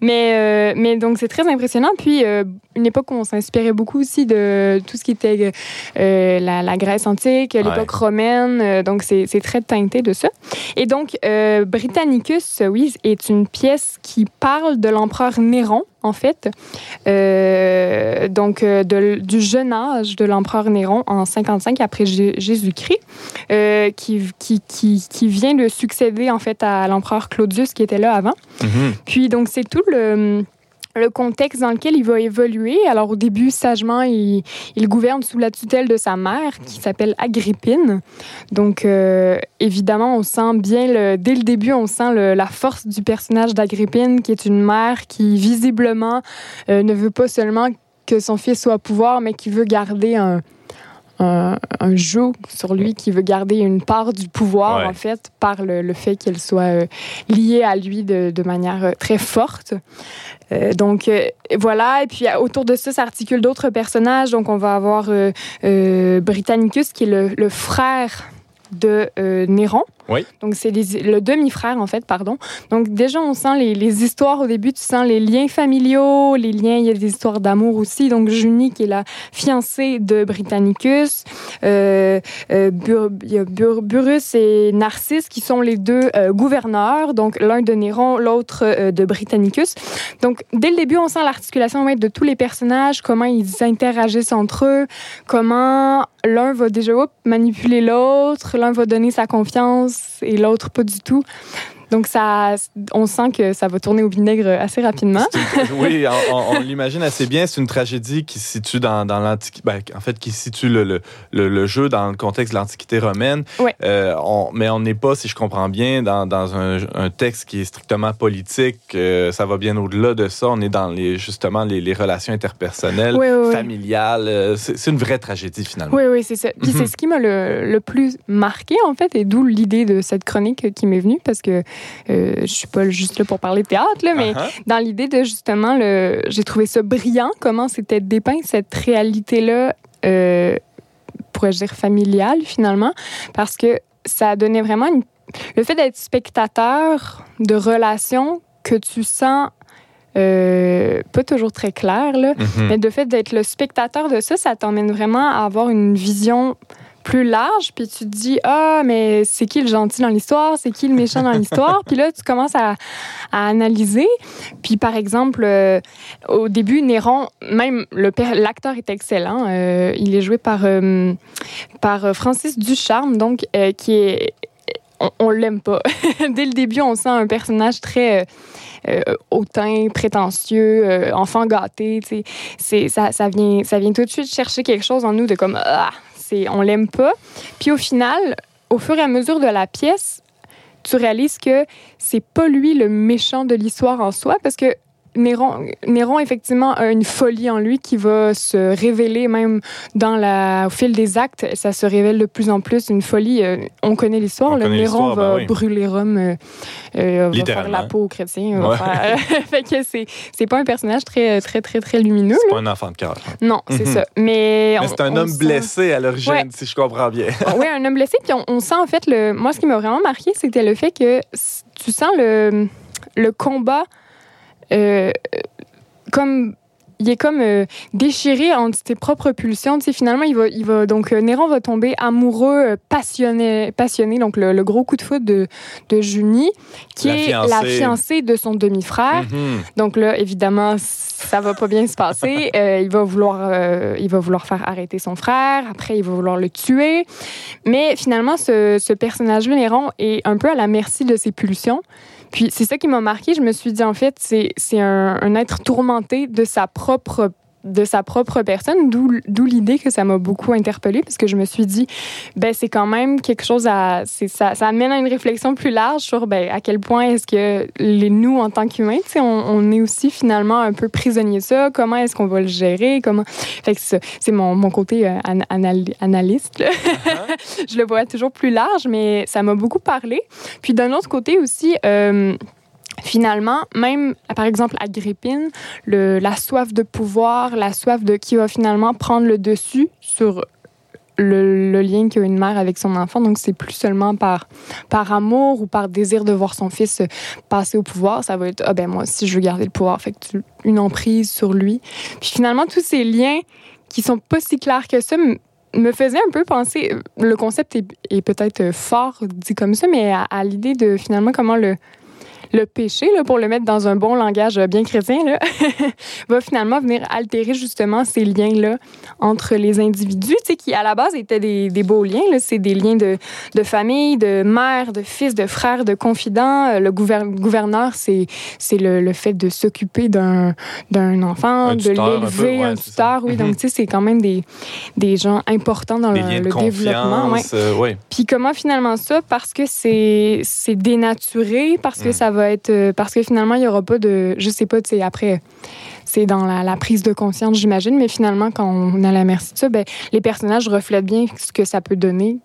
mais, euh, mais donc c'est très impressionnant. Puis euh, une époque où on s'inspirait beaucoup aussi de tout ce qui était euh, la, la, Grèce antique, l'époque ouais. romaine, donc c'est très teinté de ça. Et donc Britannicus, oui, est une pièce qui parle de l'empereur Néron en fait, euh, donc de, du jeune âge de l'empereur Néron en 55 après Jésus-Christ, euh, qui, qui, qui, qui, vient de succéder en fait à l'empereur Claudius qui était là avant. Mm -hmm. Puis donc c'est tout le le contexte dans lequel il va évoluer. Alors, au début, sagement, il, gouverne sous la tutelle de sa mère, qui s'appelle Agrippine. Donc, euh, évidemment, on sent bien, dès le début, on sent la force du personnage d'Agrippine, qui est une mère qui, visiblement, euh, ne veut pas seulement que son fils soit au pouvoir, mais qui veut garder un, un, un, joug sur lui qui veut garder une part du pouvoir, ouais. en fait, par le, le fait qu'elle soit euh, liée à lui de, de manière euh, très forte. Euh, donc voilà, et puis autour de ça s'articulent d'autres personnages. Donc on va avoir Britannicus qui est le, le frère de Néron. Oui. Donc, c'est le demi-frère, en fait, pardon. Donc, déjà, on sent les, les, histoires au début, tu sens les liens familiaux, les liens, il y a des histoires d'amour aussi. Donc, Junie, qui est la fiancée de Britannicus. Euh, euh, a Burrus et Narcisse, qui sont les deux euh, gouverneurs. Donc, l'un de Néron, l'autre euh, de Britannicus. Donc, dès le début, on sent l'articulation de tous les personnages, comment ils interagissent entre eux, comment l'un va déjà manipuler l'autre, l'un va donner sa confiance et l'autre pas du tout. Donc, ça, on sent que ça va tourner au vinaigre assez rapidement. oui, on, l'imagine assez bien. C'est une tragédie qui se situe dans, dans l'Antiquité. Ben, en fait, qui situe le, le, le, jeu dans le contexte de l'Antiquité romaine. Euh, on, mais on n'est pas, si je comprends bien, dans, dans un, un, texte qui est strictement politique. Euh, ça va bien au-delà de ça. On est dans les, justement les, les relations interpersonnelles, familiales. Euh, c'est une vraie tragédie, finalement. Oui, oui, c'est ça. Puis c'est mhm. ce qui m'a le, le, plus marqué, en fait, et d'où l'idée de cette chronique qui m'est venue, parce que euh, je suis pas juste là pour parler de théâtre, là, mais uh-huh. dans l'idée de justement, le, j'ai trouvé ça brillant comment c'était dépeint cette réalité-là, euh, pourrais-je dire familiale finalement, parce que ça donnait vraiment le fait d'être spectateur de relations que tu sens euh, pas toujours très clair, là, mm-hmm. mais de fait d'être le spectateur de ça, ça t'emmène vraiment à avoir une vision plus large, puis tu te dis ah mais c'est qui le gentil dans l'histoire, c'est qui le méchant dans l'histoire, puis là tu commences à, analyser. Puis par exemple euh, au début Néron, même l'acteur est excellent, euh, il est joué par euh, par Francis Ducharme donc qui est on, l'aime pas. Dès le début, on sent un personnage très hautain, prétentieux, enfant gâté. C'est, ça, ça, vient, ça vient tout de suite chercher quelque chose en nous de comme ah, on l'aime pas. Puis au final, au fur et à mesure de la pièce, tu réalises que c'est pas lui le méchant de l'histoire en soi parce que Néron, Néron, effectivement, a une folie en lui qui va se révéler même dans la, au fil des actes. Ça se révèle de plus en plus. Une folie, euh, on connaît l'histoire. Le Néron va ben brûler Rome, euh, euh, va faire la peau aux chrétiens. fait que c'est, c'est pas un personnage très, très, très, très lumineux. C'est pas un enfant de cœur. Non, c'est mhm. ça. Mais, Mais c'est un homme blessé à l'origine, si je comprends bien. oui, un homme blessé. Puis on, sent, en fait, le... moi, ce qui m'a vraiment marqué, c'était le fait que tu sens le, le combat euh, comme il est comme euh, déchiré entre ses propres pulsions. Tu finalement, il va, il va donc euh, Néron va tomber amoureux, passionné, passionné. Donc le, gros coup de foot de, de Junie, qui est la fiancée de son demi-frère. Mm-hmm. Donc là, évidemment, ça va pas bien se passer. il va vouloir, il va vouloir faire arrêter son frère. Après, il va vouloir le tuer. Mais finalement, ce, ce personnage-là, Néron, est un peu à la merci de ses pulsions. Puis c'est ça qui m'a marqué. Je me suis dit, en fait, c'est un, un être tourmenté de sa propre de sa propre personne, d'où l'idée que ça m'a beaucoup interpellée, parce que je me suis dit, ben c'est quand même quelque chose à... Ça, ça amène à une réflexion plus large sur ben, à quel point est-ce que les nous, en tant qu'humains, on, on est aussi finalement un peu prisonnier de ça, comment est-ce qu'on va le gérer, comment... Fait que c'est mon, mon, côté euh, analyste. Uh-huh. je le vois toujours plus large, mais ça m'a beaucoup parlé. Puis d'un autre côté aussi... Euh, finalement, même par exemple Agrippine, le, la soif de pouvoir, la soif de qui va finalement prendre le dessus sur le, lien qu'a une mère avec son enfant. Donc, c'est plus seulement par, par amour ou par désir de voir son fils passer au pouvoir. Ça va être, ah ben moi aussi, je veux garder le pouvoir. Fait une emprise sur lui. Puis finalement, tous ces liens qui sont pas si clairs que ça me faisaient un peu penser, le concept est, peut-être fort dit comme ça, mais à l'idée de finalement comment le, le péché, là, pour le mettre dans un bon langage bien chrétien, là, va finalement venir altérer justement ces liens-là entre les individus, qui à la base étaient des, des beaux liens. C'est des liens de, de, famille, de mère, de fils, de frère, de confident. Euh, le gouverneur, c'est le, le fait de s'occuper d'un enfant, de l'élever, un, tuteur. Oui, donc tu sais, c'est quand même des, des gens importants dans le, le développement. Ouais. Euh, Puis comment finalement ça? Parce que c'est dénaturé, parce que mm. ça va Euh, parce que finalement, il n'y aura pas de. Je sais pas, tu après, c'est dans la, prise de conscience, j'imagine, mais finalement, quand on a la merci de ça, ben, les personnages reflètent bien ce que ça peut donner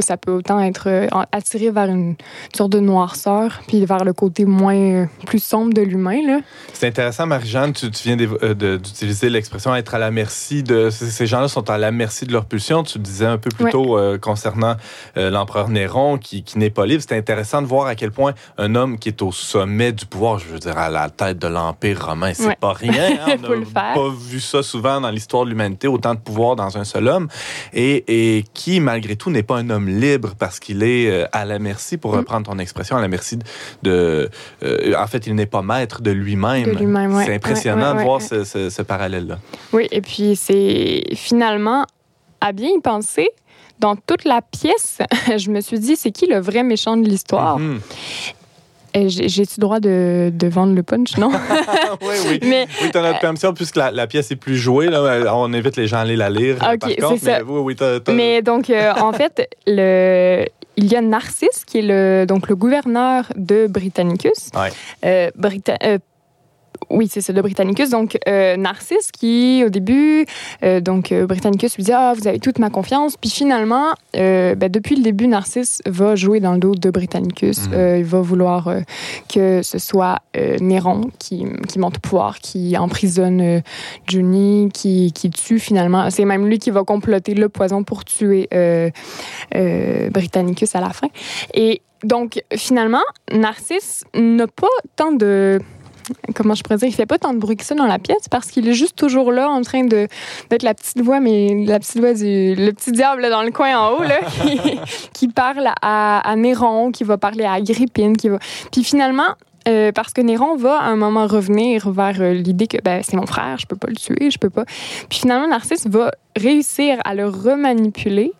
ça peut autant être euh, attiré vers une sorte de noirceur, puis vers le côté moins, euh, plus sombre de l'humain. C'est intéressant, Marie-Jeanne, tu, tu viens euh, d'utiliser l'expression être à la merci de. Ces gens-là sont à la merci de leur pulsion. Tu disais un peu plus Ouais. tôt euh, concernant euh, l'empereur Néron qui, qui n'est pas libre. C'est intéressant de voir à quel point un homme qui est au sommet du pouvoir, je veux dire, à la tête de l'Empire romain, c'est Ouais. pas rien. hein. On n'a pas vu ça souvent dans l'histoire de l'humanité, autant de pouvoir dans un seul homme. Et, et qui, malgré tout, n'est pas un homme libre parce qu'il est euh, à la merci, pour Mm. reprendre ton expression, à la merci de. euh, en fait, il n'est pas maître de lui-même. Ouais. C'est impressionnant Ouais, ouais, de voir ce, ce- ce parallèle-là. Oui, et puis c'est finalement, à bien y penser, dans toute la pièce, je me suis dit, c'est qui le vrai méchant de l'histoire? Mhm. J'ai- J'ai-tu le droit de, de vendre le punch? Non. oui, oui. Mais Oui, tu as notre permission, puisque la, la pièce est plus jouée. Là, on invite les gens à aller la lire. Ok, par c'est ça. mais oui, oui, donc, euh, en fait, le, il y a Narcisse, qui est le, donc le gouverneur de Britannicus. Ouais. Euh, Brita- euh, oui, c'est ça, de Britannicus. Donc, euh, Narcisse, qui, au début, euh, donc, euh, Britannicus lui dit Ah, vous avez toute ma confiance. Puis finalement, euh, ben, depuis le début, Narcisse va jouer dans le dos de Britannicus. Mhm. Il va vouloir que ce soit Néron qui, qui monte au pouvoir, qui emprisonne Johnny, qui, qui tue finalement. C'est même lui qui va comploter le poison pour tuer Britannicus à la fin. Et donc, finalement, Narcisse n'a pas tant de. Comment je pourrais dire? Il fait pas tant de bruit que ça dans la pièce parce qu'il est juste toujours là en train de d'être la petite voix, mais la petite voix du. Le petit diable dans le coin en haut, là, qui, parle à, Néron, qui va parler à Agrippine, qui va. Puis finalement, euh, parce que Néron va à un moment revenir vers euh, l'idée que ben, c'est mon frère, je peux pas le tuer, je peux pas. Puis finalement, Narcisse va réussir à le remanipuler.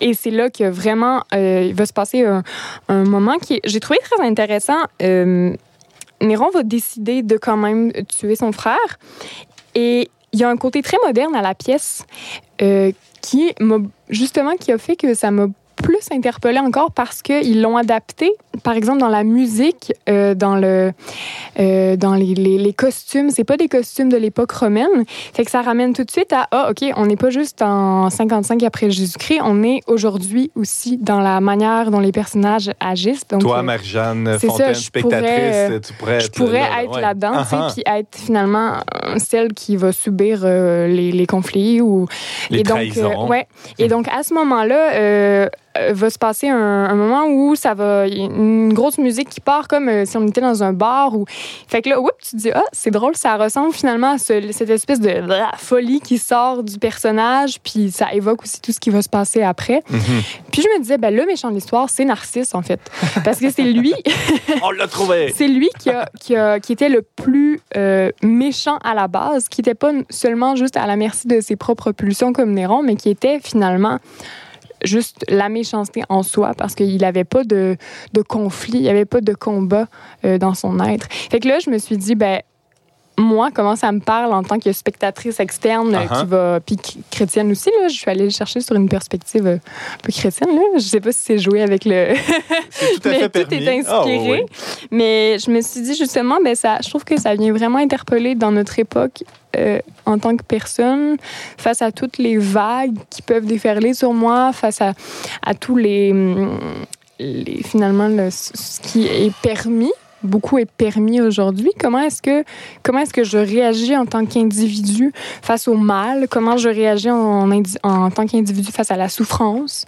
Et c'est là que vraiment, euh, il va se passer un, moment qui, j'ai trouvé très intéressant. Néron va décider de quand même tuer son frère. Et il y a un côté très moderne à la pièce euh, qui m'a justement qui a fait que ça m'a plus interpellée encore parce qu'ils l'ont adapté, par exemple, dans la musique, euh, dans, le, euh, dans les, les, les costumes. C'est pas des costumes de l'époque romaine. Fait que ça ramène tout de suite à Ah, OK, on n'est pas juste en 55 après Jésus-Christ, on est aujourd'hui aussi dans la manière dont les personnages agissent. Donc, Toi, euh, Marie-Jeanne ça, Fontaine, je spectatrice, pourrais, tu pourrais je être pourrais là, là, être ouais. là-dedans, Ah, ah. puis être finalement celle qui va subir euh, les, les conflits ou Les et donc trahisons. euh, ouais. Et donc à ce moment-là euh, va se passer un, un moment où ça va il y a une grosse musique qui part comme euh, si on était dans un bar ou fait que là oups, tu te dis ah c'est drôle ça ressemble finalement à ce- cette espèce de blah, folie qui sort du personnage puis ça évoque aussi tout ce qui va se passer après. Mhm. Puis je me disais ben le méchant de l'histoire c'est Narcisse en fait parce que c'est lui On l'a trouvé! c'est lui qui, a, qui, a- qui était le plus euh, méchant à la base, qui n'était pas seulement juste à la merci de ses propres pulsions comme Néron, mais qui était finalement juste la méchanceté en soi parce qu'il n'avait pas de, de conflit, il n'y avait pas de combat euh, dans son être. Fait que là, je me suis dit, ben moi, comment ça me parle en tant que spectatrice externe euh, Uh-huh. qui va, puis ch- chrétienne aussi, là, je suis allée le chercher sur une perspective euh, un peu chrétienne. Là. Je sais pas si c'est joué avec le, C'est tout à est inspiré. oui. Mais je me suis dit justement, ben ça, je trouve que ça vient vraiment interpeller dans notre époque euh, en tant que personne, face à toutes les vagues qui peuvent déferler sur moi, face à, à tous les, hum, les finalement le- ce qui est permis. Beaucoup est permis aujourd'hui. Comment est-ce que comment est-ce que je réagis en tant qu'individu face au mal? Comment je réagis en, en tant qu'individu face à la souffrance?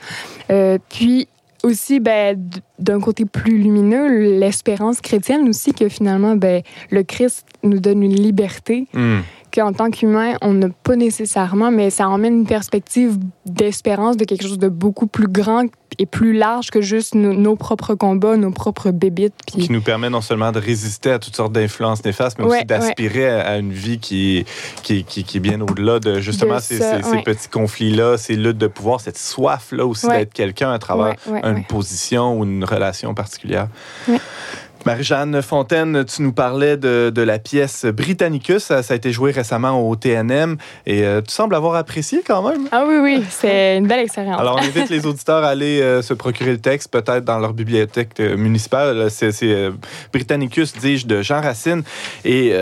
Euh, Puis aussi, ben, d'un côté plus lumineux, l'espérance chrétienne aussi, que finalement, ben, le Christ nous donne une liberté Hmm. Qu'en tant qu'humain, on n'a pas nécessairement, mais ça emmène une perspective d'espérance de quelque chose de beaucoup plus grand et plus large que juste nos, nos propres combats, nos propres bébites. Qui nous permet non seulement de résister à toutes sortes d'influences néfastes, mais Ouais, aussi d'aspirer à, à une vie qui, qui, qui, qui est bien au-delà de justement De ces, ça, ces- ces ouais. petits conflits-là, ces luttes de pouvoir, cette soif-là aussi d'être quelqu'un à travers une position ou une relation particulière. Marie-Jeanne Fontaine, tu nous parlais de, de la pièce Britannicus. Ça, ça, a été joué récemment au TNM et euh, tu sembles avoir apprécié quand même. Ah oui, oui, c'est une belle expérience. Alors, on invite les auditeurs à aller euh, se procurer le texte, peut-être dans leur bibliothèque euh, municipale. C'est Britannicus, dis-je, de Jean Racine. Et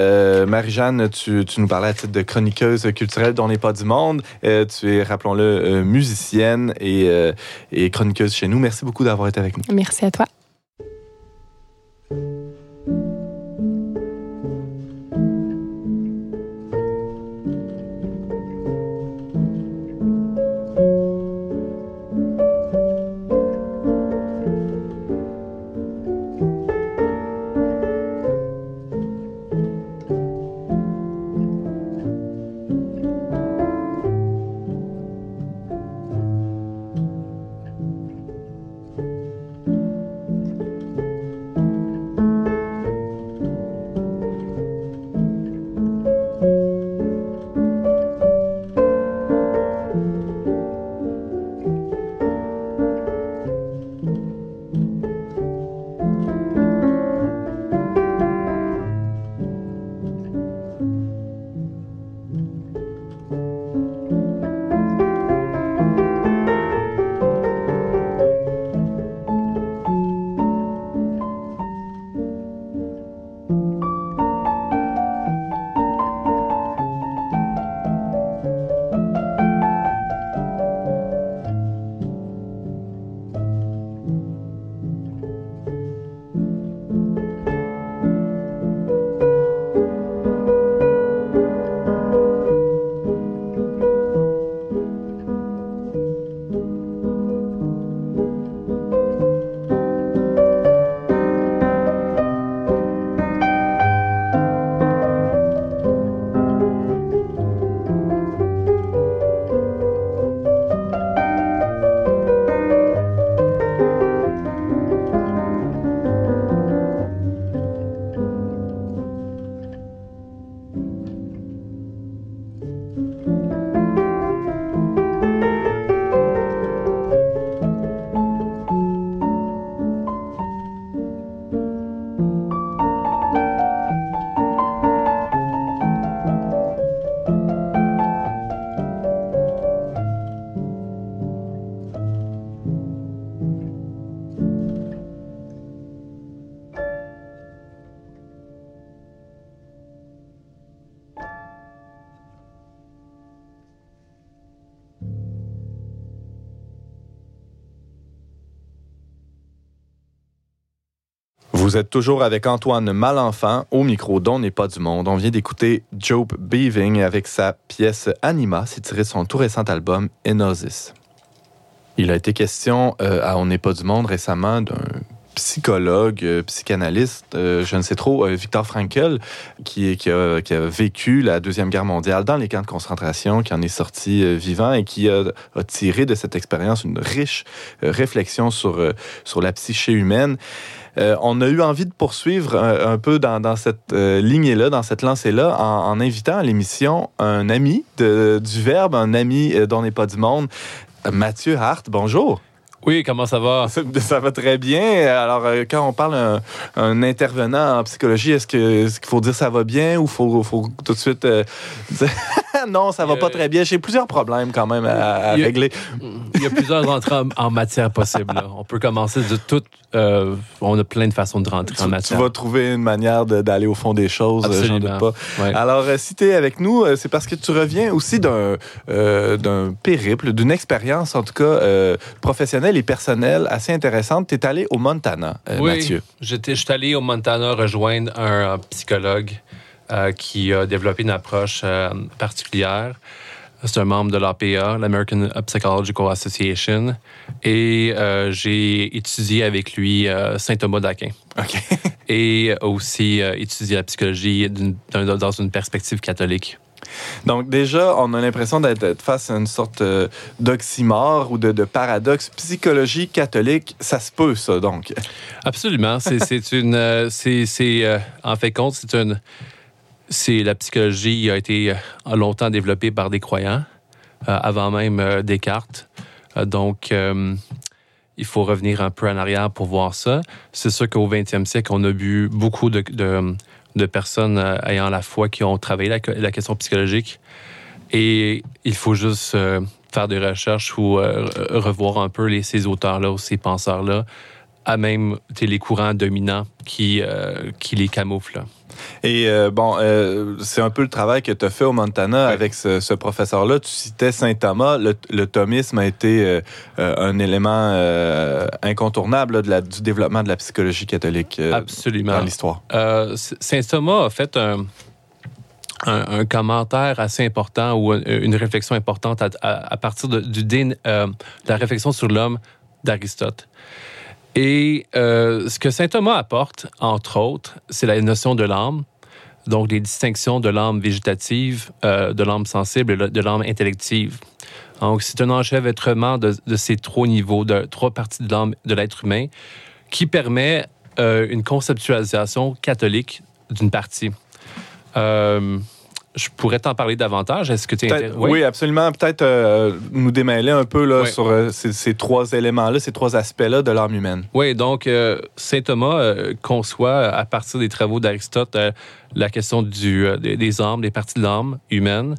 Marie-Jeanne, tu, tu, nous parlais à titre de chroniqueuse culturelle dont n'est pas du monde. tu es, rappelons-le, musicienne et, et chroniqueuse chez nous. Merci beaucoup d'avoir été avec nous. Merci à toi. thank you. Vous êtes toujours avec Antoine Malenfant au micro dont n'est pas du monde. On vient d'écouter Joe Beaving avec sa pièce Anima, c'est tiré de son tout récent album Enosis. Il a été question euh, à On n'est pas du monde récemment d'un psychologue, euh, psychanalyste, euh, je ne sais trop, Victor Frankl, qui, a, vécu la Deuxième Guerre mondiale dans les camps de concentration, qui en est sorti vivant et qui a, a, tiré de cette expérience une riche réflexion sur, sur la psyché humaine. Euh, on a eu envie de poursuivre un, peu dans, cette euh, lignée-là, dans cette lancée-là, en, en, invitant à l'émission un ami du Verbe, un ami euh, dont n'est pas du monde, Mathieu Hart. Bonjour. Oui, comment ça va? Ça, va très bien. Alors, euh, quand on parle d'un un intervenant en psychologie, est-ce qu'il est faut dire ça va bien ou faut, faut tout de suite euh, dire non, ça va pas très bien? J'ai plusieurs problèmes quand même à, à il y a, régler. Il y a plusieurs entrées en, en matière possibles. Là. On peut commencer de tout. Euh, on a plein de façons de rentrer tu, en matière. Tu vas trouver une manière d'aller au fond des choses, j'en doute pas. Ouais. Alors, si tu es avec nous, c'est parce que tu reviens aussi d'un périple, d'une expérience, en tout cas, euh, professionnelle et personnelle assez intéressante. Tu es allé au Montana, euh, oui, Mathieu. Je suis allé au Montana rejoindre un, un psychologue euh, qui a développé une approche euh, particulière. C'est un membre de l'APA, l'American Psychological Association. Et euh, j'ai étudié avec lui Saint Thomas d'Aquin. OK. et aussi étudié la psychologie dans une perspective catholique. Donc déjà, on a l'impression d'être face à une sorte euh, d'oxymore ou de, de, paradoxe. Psychologie catholique, ça se peut, ça, donc. Absolument. C'est une... Euh, c'est euh, en fait compte, c'est une... C'est la psychologie a été longtemps développée par des croyants, euh, avant même Descartes. donc, il faut revenir un peu en arrière pour voir ça. C'est sûr qu'au 20e siècle, on a vu beaucoup de, de, personnes euh, ayant la foi qui ont travaillé la, question psychologique. Et il faut juste euh, faire des recherches ou euh, revoir un peu ces auteurs-là ou ces penseurs-là à même les courants dominants qui, qui les camouflent. Et euh, bon, euh, c'est un peu le travail que tu as fait au Montana avec ce, professeur-là. Tu citais Saint Thomas. Le, thomisme a été euh, un élément incontournable du développement de la psychologie catholique Absolument. dans l'histoire. Saint Thomas a fait un, commentaire assez important ou une réflexion importante à, partir de, du, de la réflexion sur l'homme d'Aristote. Et euh, ce que saint Thomas apporte, entre autres, c'est la notion de l'âme, donc les distinctions de l'âme végétative, euh, de l'âme sensible et de l'âme intellective. Donc, c'est un enchevêtrement de, ces trois niveaux, de trois parties de l'âme de l'être humain, qui permet euh, une conceptualisation catholique d'une partie. Je pourrais t'en parler davantage. Est-ce que tu es oui. absolument. Peut-être euh, nous démêler un peu là, sur euh, ces, trois éléments-là, ces trois aspects-là de l'âme humaine. Oui, donc euh, saint Thomas conçoit à partir des travaux d'Aristote la question du, des, âmes, des parties de l'âme humaine.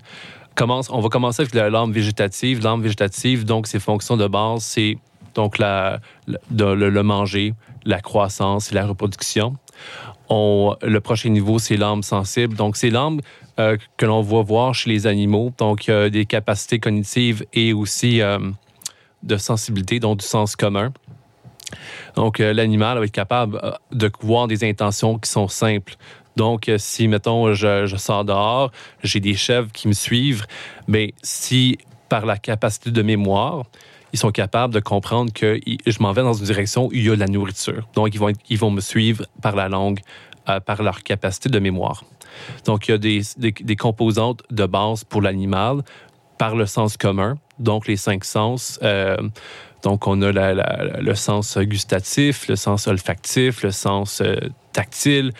Commence, on va commencer avec l'âme végétative. L'âme végétative, donc ses fonctions de base, c'est donc la, le manger, la croissance et la reproduction. On, le prochain niveau, c'est l'âme sensible. Donc, c'est l'âme euh, que l'on voit voir chez les animaux. Donc, euh, des capacités cognitives et aussi euh, de sensibilité, donc du sens commun. Donc, l'animal va être capable de voir des intentions qui sont simples. Donc, si, mettons, je, je sors dehors, j'ai des chèvres qui me suivent, mais si par la capacité de mémoire, ils sont capables de comprendre que je m'en vais dans une direction où il y a de la nourriture. Donc, ils vont, ils vont me suivre par la langue, euh, par leur capacité de mémoire. Donc, il y a des, des, composantes de base pour l'animal par le sens commun, donc les cinq sens. Euh, donc, on a le sens gustatif, le sens olfactif, le sens euh, tactile,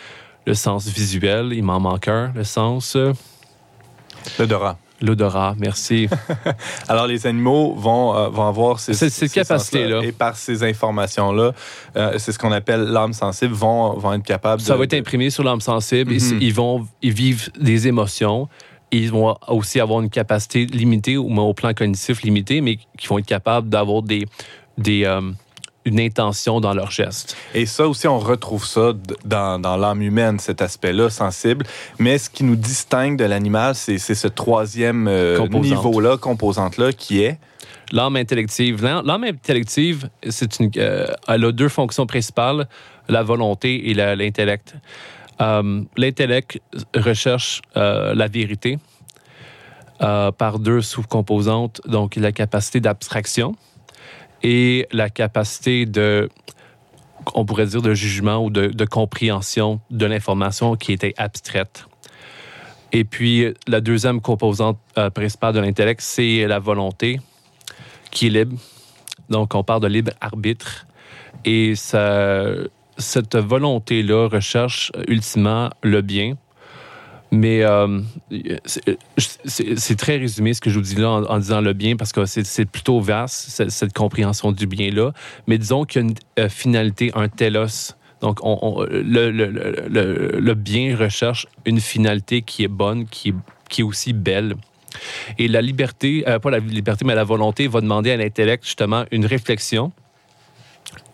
le sens visuel, il m'en manque un, le sens... L'odorat. L'odorat, merci. Alors, les animaux vont, euh, vont avoir ces, ces, capacités-là. Et par ces informations-là, euh, c'est ce qu'on appelle l'âme sensible, vont, vont être capables Ça va être imprimé sur l'âme sensible. Mhm. ils, vont ils vivent des émotions. Ils vont aussi avoir une capacité limitée, ou au plan cognitif limité, mais qui vont être capables d'avoir des, des, euh, une intention dans leur geste. Et ça aussi, on retrouve ça dans, dans l'âme humaine, cet aspect-là sensible. Mais ce qui nous distingue de l'animal, c'est ce troisième euh, niveau-là, composante-là, qui est? L'âme intellective. L'âme intellective, c'est une, euh, elle a deux fonctions principales la volonté et l'intellect. Euh, l'intellect recherche la vérité par deux sous-composantes, donc la capacité d'abstraction et la capacité de, on pourrait dire, de jugement ou de, compréhension de l'information qui était abstraite. Et puis, la deuxième composante euh, principale de l'intellect, c'est la volonté qui est libre. Donc, on parle de libre arbitre. Et cette volonté-là recherche ultimement le bien mais euh, c'est très résumé ce que je vous dis là en, disant le bien parce que c'est plutôt vaste, cette, compréhension du bien-là. Mais disons qu'il y a une euh, finalité, un telos. Donc, on, le, bien recherche une finalité qui est bonne, qui est, qui est aussi belle. Et la liberté, euh, pas la liberté, mais la volonté va demander à l'intellect justement une réflexion.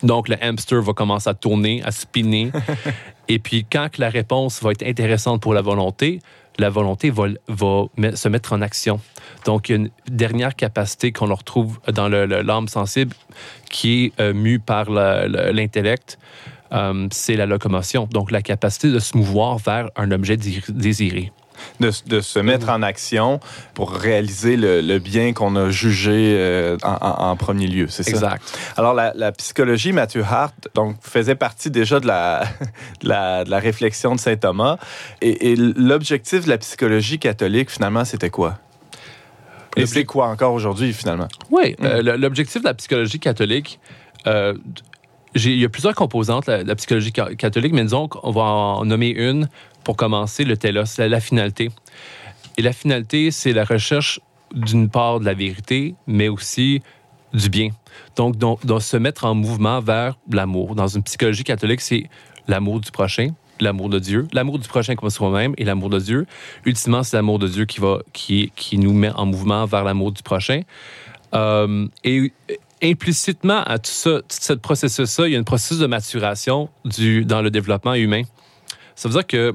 Donc, le hamster va commencer à tourner, à spinner. Et puis, quand la réponse va être intéressante pour la volonté, la volonté va, va se mettre en action. Donc, il y a une dernière capacité qu'on retrouve dans l'âme sensible qui est euh, mue par l'intellect, euh, c'est la locomotion. Donc, la capacité de se mouvoir vers un objet désiré de, se mettre en action pour réaliser le, bien qu'on a jugé euh, en, premier lieu, c'est ça? Exact. Alors, la, psychologie, Mathieu Hart, donc, faisait partie déjà de la, la, réflexion de saint Thomas. Et, l'objectif de la psychologie catholique, finalement, c'était quoi? Et c'est quoi encore aujourd'hui, finalement? Oui, euh, mm. l'objectif de la psychologie catholique, euh, il y a plusieurs composantes de la, psychologie catholique, mais disons qu'on va en nommer une pour commencer, le telos, c'est la finalité. Et la finalité, c'est la recherche d'une part de la vérité, mais aussi du bien. Donc, de se mettre en mouvement vers l'amour. Dans une psychologie catholique, c'est l'amour du prochain, l'amour de Dieu, l'amour du prochain comme soi-même et l'amour de Dieu. Ultimement, c'est l'amour de Dieu qui, va, qui, qui nous met en mouvement vers l'amour du prochain. Euh, et implicitement à tout ce processus-là, il y a un processus de maturation du, dans le développement humain. Ça veut dire que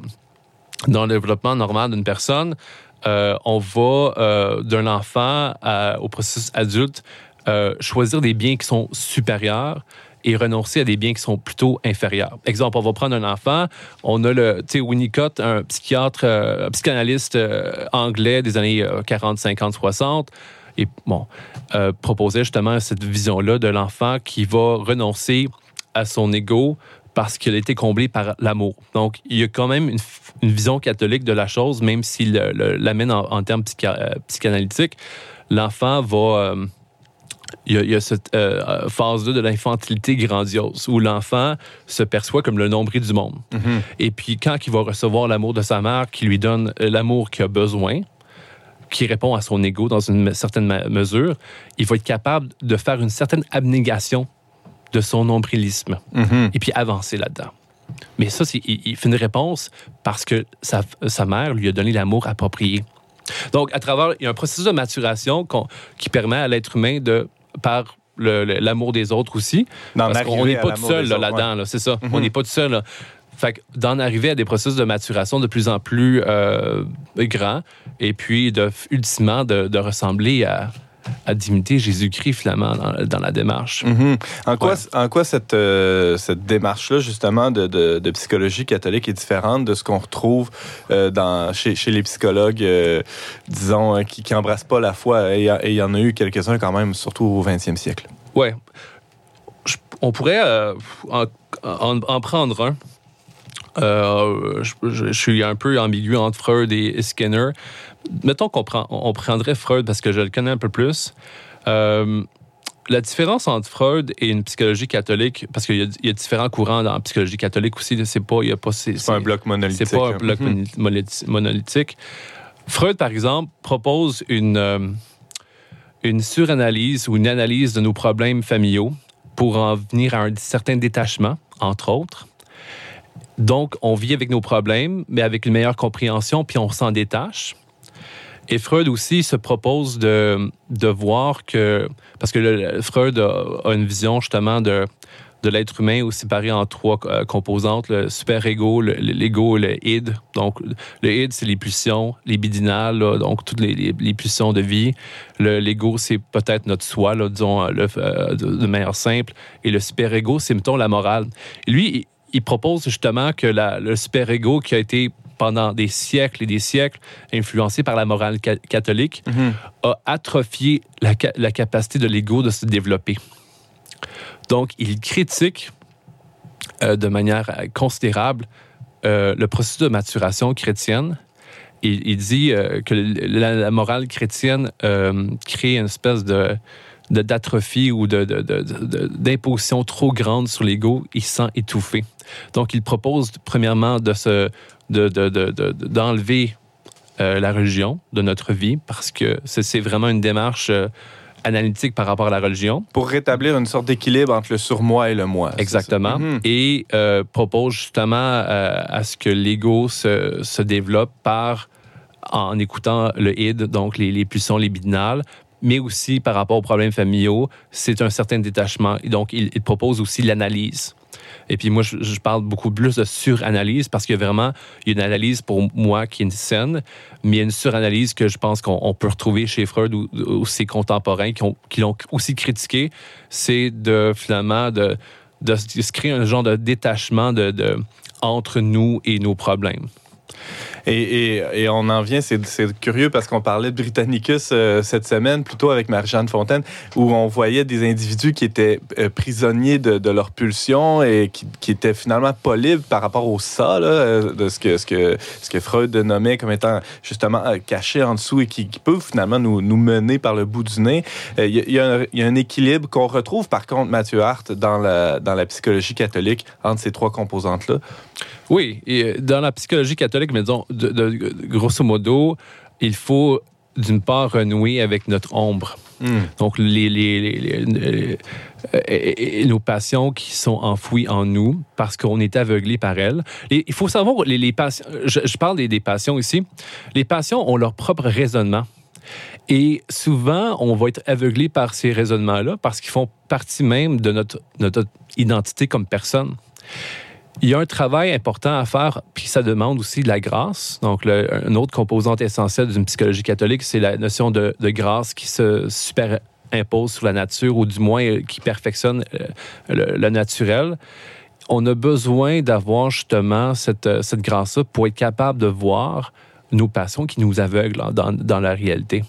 dans le développement normal d'une personne, euh, on va euh, d'un enfant au processus adulte choisir des biens qui sont supérieurs et renoncer à des biens qui sont plutôt inférieurs. Exemple, on va prendre un enfant, on a le, tu sais, Winnicott, un psychiatre, un psychanalyste anglais des années 40, 50, 60, et bon, euh, proposait justement cette vision-là de l'enfant qui va renoncer à son ego parce qu'il a été comblé par l'amour. Donc, il y a quand même une, vision catholique de la chose, même s'il l'amène en, termes euh, psychanalytiques. L'enfant va... Euh, il, y a, cette phase-là de l'infantilité grandiose où l'enfant se perçoit comme le nombril du monde. Mm-hmm. Et puis, quand il va recevoir l'amour de sa mère qui lui donne l'amour qu'il a besoin, qui répond à son ego dans une certaine mesure, il va être capable de faire une certaine abnégation de son nombrilisme mm-hmm. et puis avancer là-dedans. Mais ça, il, fait une réponse parce que sa, sa mère lui a donné l'amour approprié. Donc, à travers, il y a un processus de maturation qui permet à l'être humain de, par l'amour des autres aussi. parce qu'on n'est pas tout seul là-dedans, c'est ça. On n'est pas tout seul. Fait d'en arriver à des processus de maturation de plus en plus euh, grands et puis de, ultimement de, ressembler à, à d'imiter Jésus-Christ finalement dans, la démarche. Mm-hmm. En quoi, en quoi cette, euh, cette démarche-là, justement, de, de, psychologie catholique est différente de ce qu'on retrouve euh, dans, chez, chez, les psychologues, disons, qui n'embrassent pas la foi? Et il y en a eu quelques-uns quand même, surtout au 20e siècle. Oui. On pourrait en, en, prendre un. Euh, je, suis un peu ambigu entre Freud et Skinner. Mettons qu'on on prendrait Freud parce que je le connais un peu plus. Euh, la différence entre Freud et une psychologie catholique, parce qu'il y, a différents courants dans la psychologie catholique aussi, c'est pas, il y a pas, c'est, pas un bloc monolithique. C'est pas un bloc monolithique. Freud, par exemple, propose une, euh, une suranalyse ou une analyse de nos problèmes familiaux pour en venir à un certain détachement, entre autres. Donc, on vit avec nos problèmes, mais avec une meilleure compréhension, puis on s'en détache. Et Freud aussi se propose de, de voir que, parce que Freud a, une vision justement de, de l'être humain aussi séparé en trois euh, composantes, le super-ego, l'ego le, le id. Donc, le id, c'est les pulsions, les bidinales, donc toutes les, pulsions de vie. L'ego, c'est peut-être notre soi, disons, le, euh, de, manière simple. Et le super-ego, c'est, mettons, la morale. Et lui, il propose justement que le super-ego qui a été pendant des siècles et des siècles influencé par la morale catholique mhm. a atrophié la, capacité de l'ego de se développer. Donc, il critique euh, de manière euh, considérable euh, le processus de maturation chrétienne. Il, il dit que la, morale chrétienne crée une espèce de d'atrophie ou d'imposition trop grande sur l'ego, il se sent étouffé. Donc, il propose premièrement de se, d'enlever euh, la religion de notre vie parce que c'est vraiment une démarche euh, analytique par rapport à la religion. Pour rétablir une sorte d'équilibre entre le surmoi et le moi. Exactement. Mhm. Et euh, propose justement à ce que l'ego se, se, développe par en écoutant le id, donc les, les pulsions libidinales, mais aussi par rapport aux problèmes familiaux, c'est un certain détachement. Et donc, il, propose aussi l'analyse. Et puis moi, je, parle beaucoup plus de suranalyse parce qu'il y a vraiment une analyse pour moi qui est une saine, mais il y a une suranalyse que je pense qu'on peut retrouver chez Freud ou, ses contemporains qui l'ont aussi critiqué. C'est de finalement de, se créer un genre de détachement entre nous et nos problèmes. Et, on en vient, c'est curieux parce qu'on parlait de Britannicus euh, cette semaine, plutôt avec Marie-Jeanne Fontaine, où on voyait des individus qui étaient euh, prisonniers de, leur pulsion et qui, étaient finalement pas libres par rapport au ça, euh, de ce que, ce, que, ce que Freud nommait comme étant justement caché en dessous et qui, peuvent finalement nous, nous, mener par le bout du nez. Il y, a, un, équilibre qu'on retrouve par contre, Mathieu Hart, dans la psychologie catholique entre ces trois composantes-là. Oui, et dans la psychologie catholique, mais disons, de, grosso modo, il faut d'une part renouer avec notre ombre. Hmm. Donc, les, les- les- les- euh, nos passions qui sont enfouies en nous parce qu'on est aveuglé par elles. Et il faut savoir, les, les passions, je, je parle des, des passions ici, les passions ont leur propre raisonnement. Et souvent, on va être aveuglé par ces raisonnements-là parce qu'ils font partie même de notre, notre identité comme personne. Il y a un travail important à faire, puis ça demande aussi de la grâce. Donc, une autre composante essentielle d'une psychologie catholique, c'est la notion de, grâce qui se superimpose sur la nature, ou du moins euh, qui perfectionne euh, le, naturel. On a besoin d'avoir justement cette, euh, cette grâce-là pour être capable de voir nos passions qui nous aveuglent hein, dans, dans la réalité.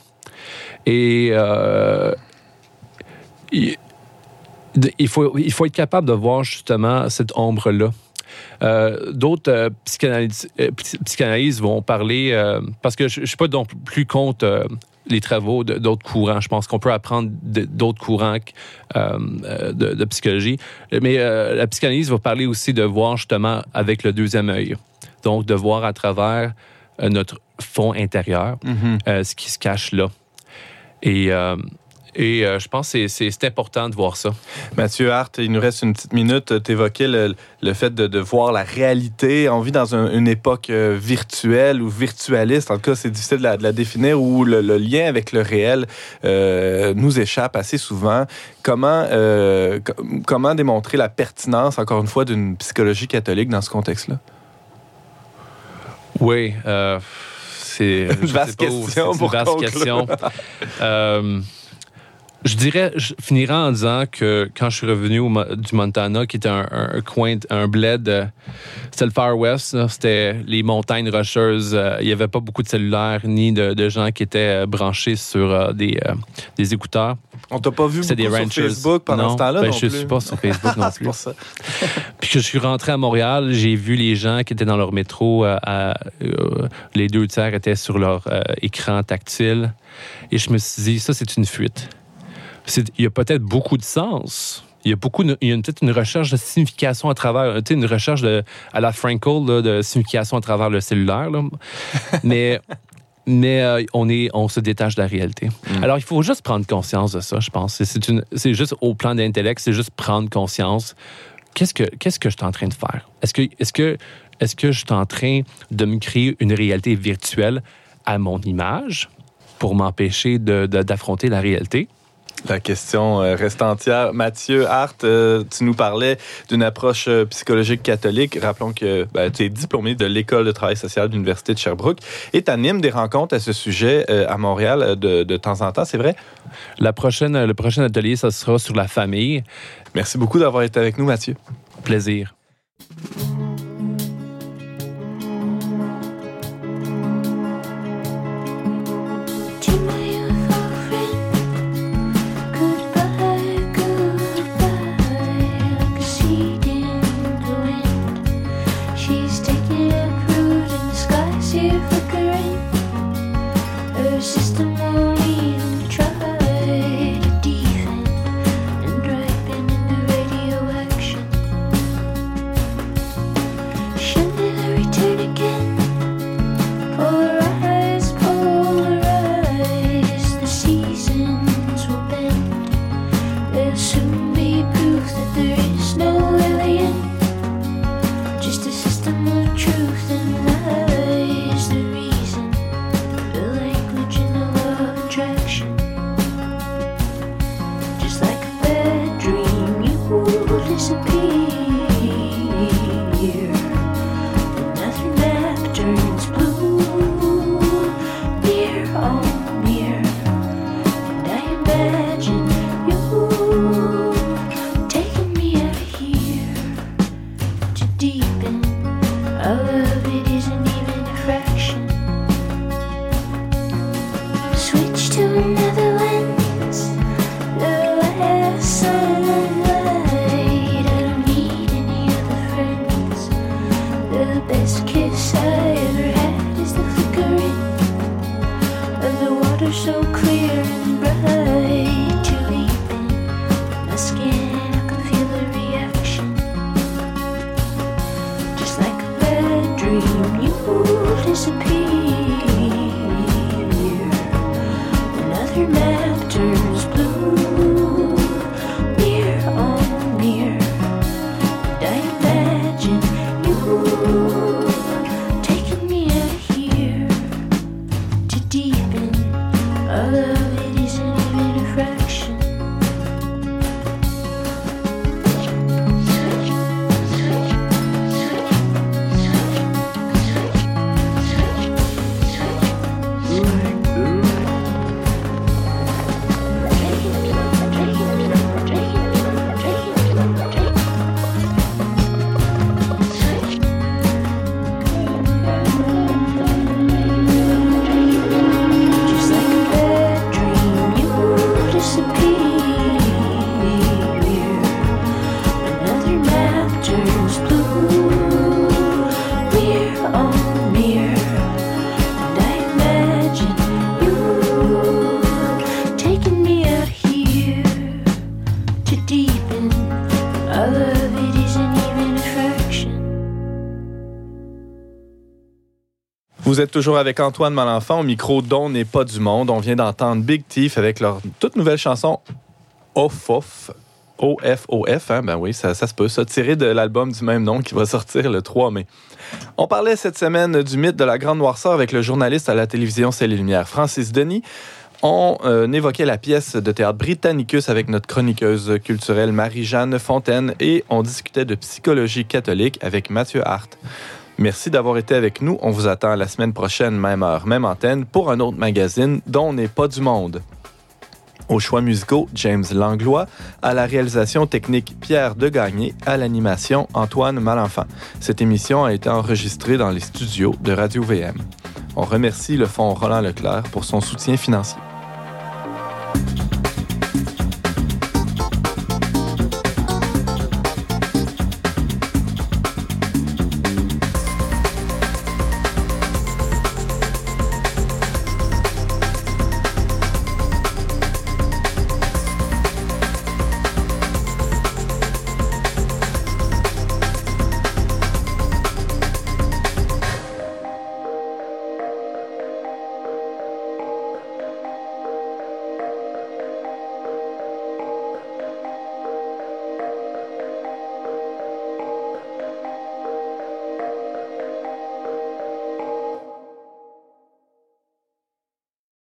Et faut, il faut être capable de voir justement cette ombre-là. Euh, D'autres euh, psychanalyses, euh, psy- psychanalystes vont parler, euh, parce que je ne suis pas non plus contre les travaux d'autres courants. Je pense qu'on peut apprendre d'autres courants euh, de, de psychologie. Mais euh, la psychanalyse va parler aussi de voir justement avec le deuxième œil. Donc, de voir à travers euh, notre fond intérieur Mhm. euh, ce qui se cache là. Et, et euh, je pense que c'est- important de voir ça. Mathieu Hart, il nous reste une petite minute. Tu évoquais le, le fait de, de voir la réalité. On vit dans un- une époque euh, virtuelle ou virtualiste. En tout cas, c'est difficile de la, de la définir où le, le lien avec le réel euh, nous échappe assez souvent. Comment, euh, co- comment démontrer la pertinence, encore une fois, d'une psychologie catholique dans ce contexte-là? Oui, euh, c'est je Vaste question une pour vaste conclure. question. Euh, je dirais, je finirai en disant que quand je suis revenu au du Montana, qui était un, un coin, un bled, euh, c'était le Far West, c'était les montagnes rocheuses. euh, il n'y avait pas beaucoup de cellulaires ni de, de gens qui étaient euh, branchés sur euh, des, des écouteurs. On t'a pas vu C'était beaucoup des sur. Facebook pendant non, ce temps-là? ben, non je plus? suis pas sur Facebook non plus. pour ça. Puis que je suis rentré à Montréal, j'ai vu les gens qui étaient dans leur métro, à- les deux tiers étaient sur leur écran tactile. Et je me suis dit, ça, c'est une fuite. Il y a peut-être beaucoup de sens. Il y a, beaucoup, de- il y a peut-être une recherche de signification à travers, tu sais, une recherche de, à la Frankel là, de signification à travers le cellulaire. là. Mais, mais euh, on, est, on se détache de la réalité. Alors, il faut juste prendre conscience de ça, je pense. C'est- juste au plan d'intellect, c'est juste prendre conscience qu'est-ce que qu'est-ce que je suis en train de faire? Est-ce que est-ce que est-ce que je suis en train de me créer une réalité virtuelle à mon image pour m'empêcher de- de- d'affronter la réalité? La question euh, reste entière. Mathieu Hart, euh, tu nous parlais d'une approche euh, psychologique catholique. Rappelons que ben, tu es diplômé de l'École de travail social de l'Université de Sherbrooke et tu animes des rencontres à ce sujet à Montréal de, de temps en temps, c'est vrai? La prochaine le prochain atelier ça sera sur la famille. Merci beaucoup d'avoir été avec nous, Mathieu. Plaisir. Vous êtes toujours avec Antoine Malenfant au micro dont n'est pas du monde. On vient d'entendre Big Thief avec leur toute nouvelle chanson Off Off. O-F-O-F, hein? ben oui, ça, ça se peut, ça, tiré de l'album du même nom qui va sortir le 3 mai. On parlait cette semaine du mythe de la Grande Noirceur avec le journaliste à la télévision C'est les Lumières, Francis Denis. On euh, évoquait la pièce de théâtre Britannicus avec notre chroniqueuse culturelle Marie-Jeanne Fontaine et on discutait de psychologie catholique avec Mathieu Hart. Merci d'avoir été avec nous. On vous attend la semaine prochaine, même heure, même antenne, pour un autre magazine dont n'est pas du monde. Aux choix musicaux, James Langlois. À la réalisation technique, Pierre Degagné. À l'animation, Antoine Malenfant. Cette émission a été enregistrée dans les studios de Radio VM. On remercie le Fonds Roland Leclerc pour son soutien financier.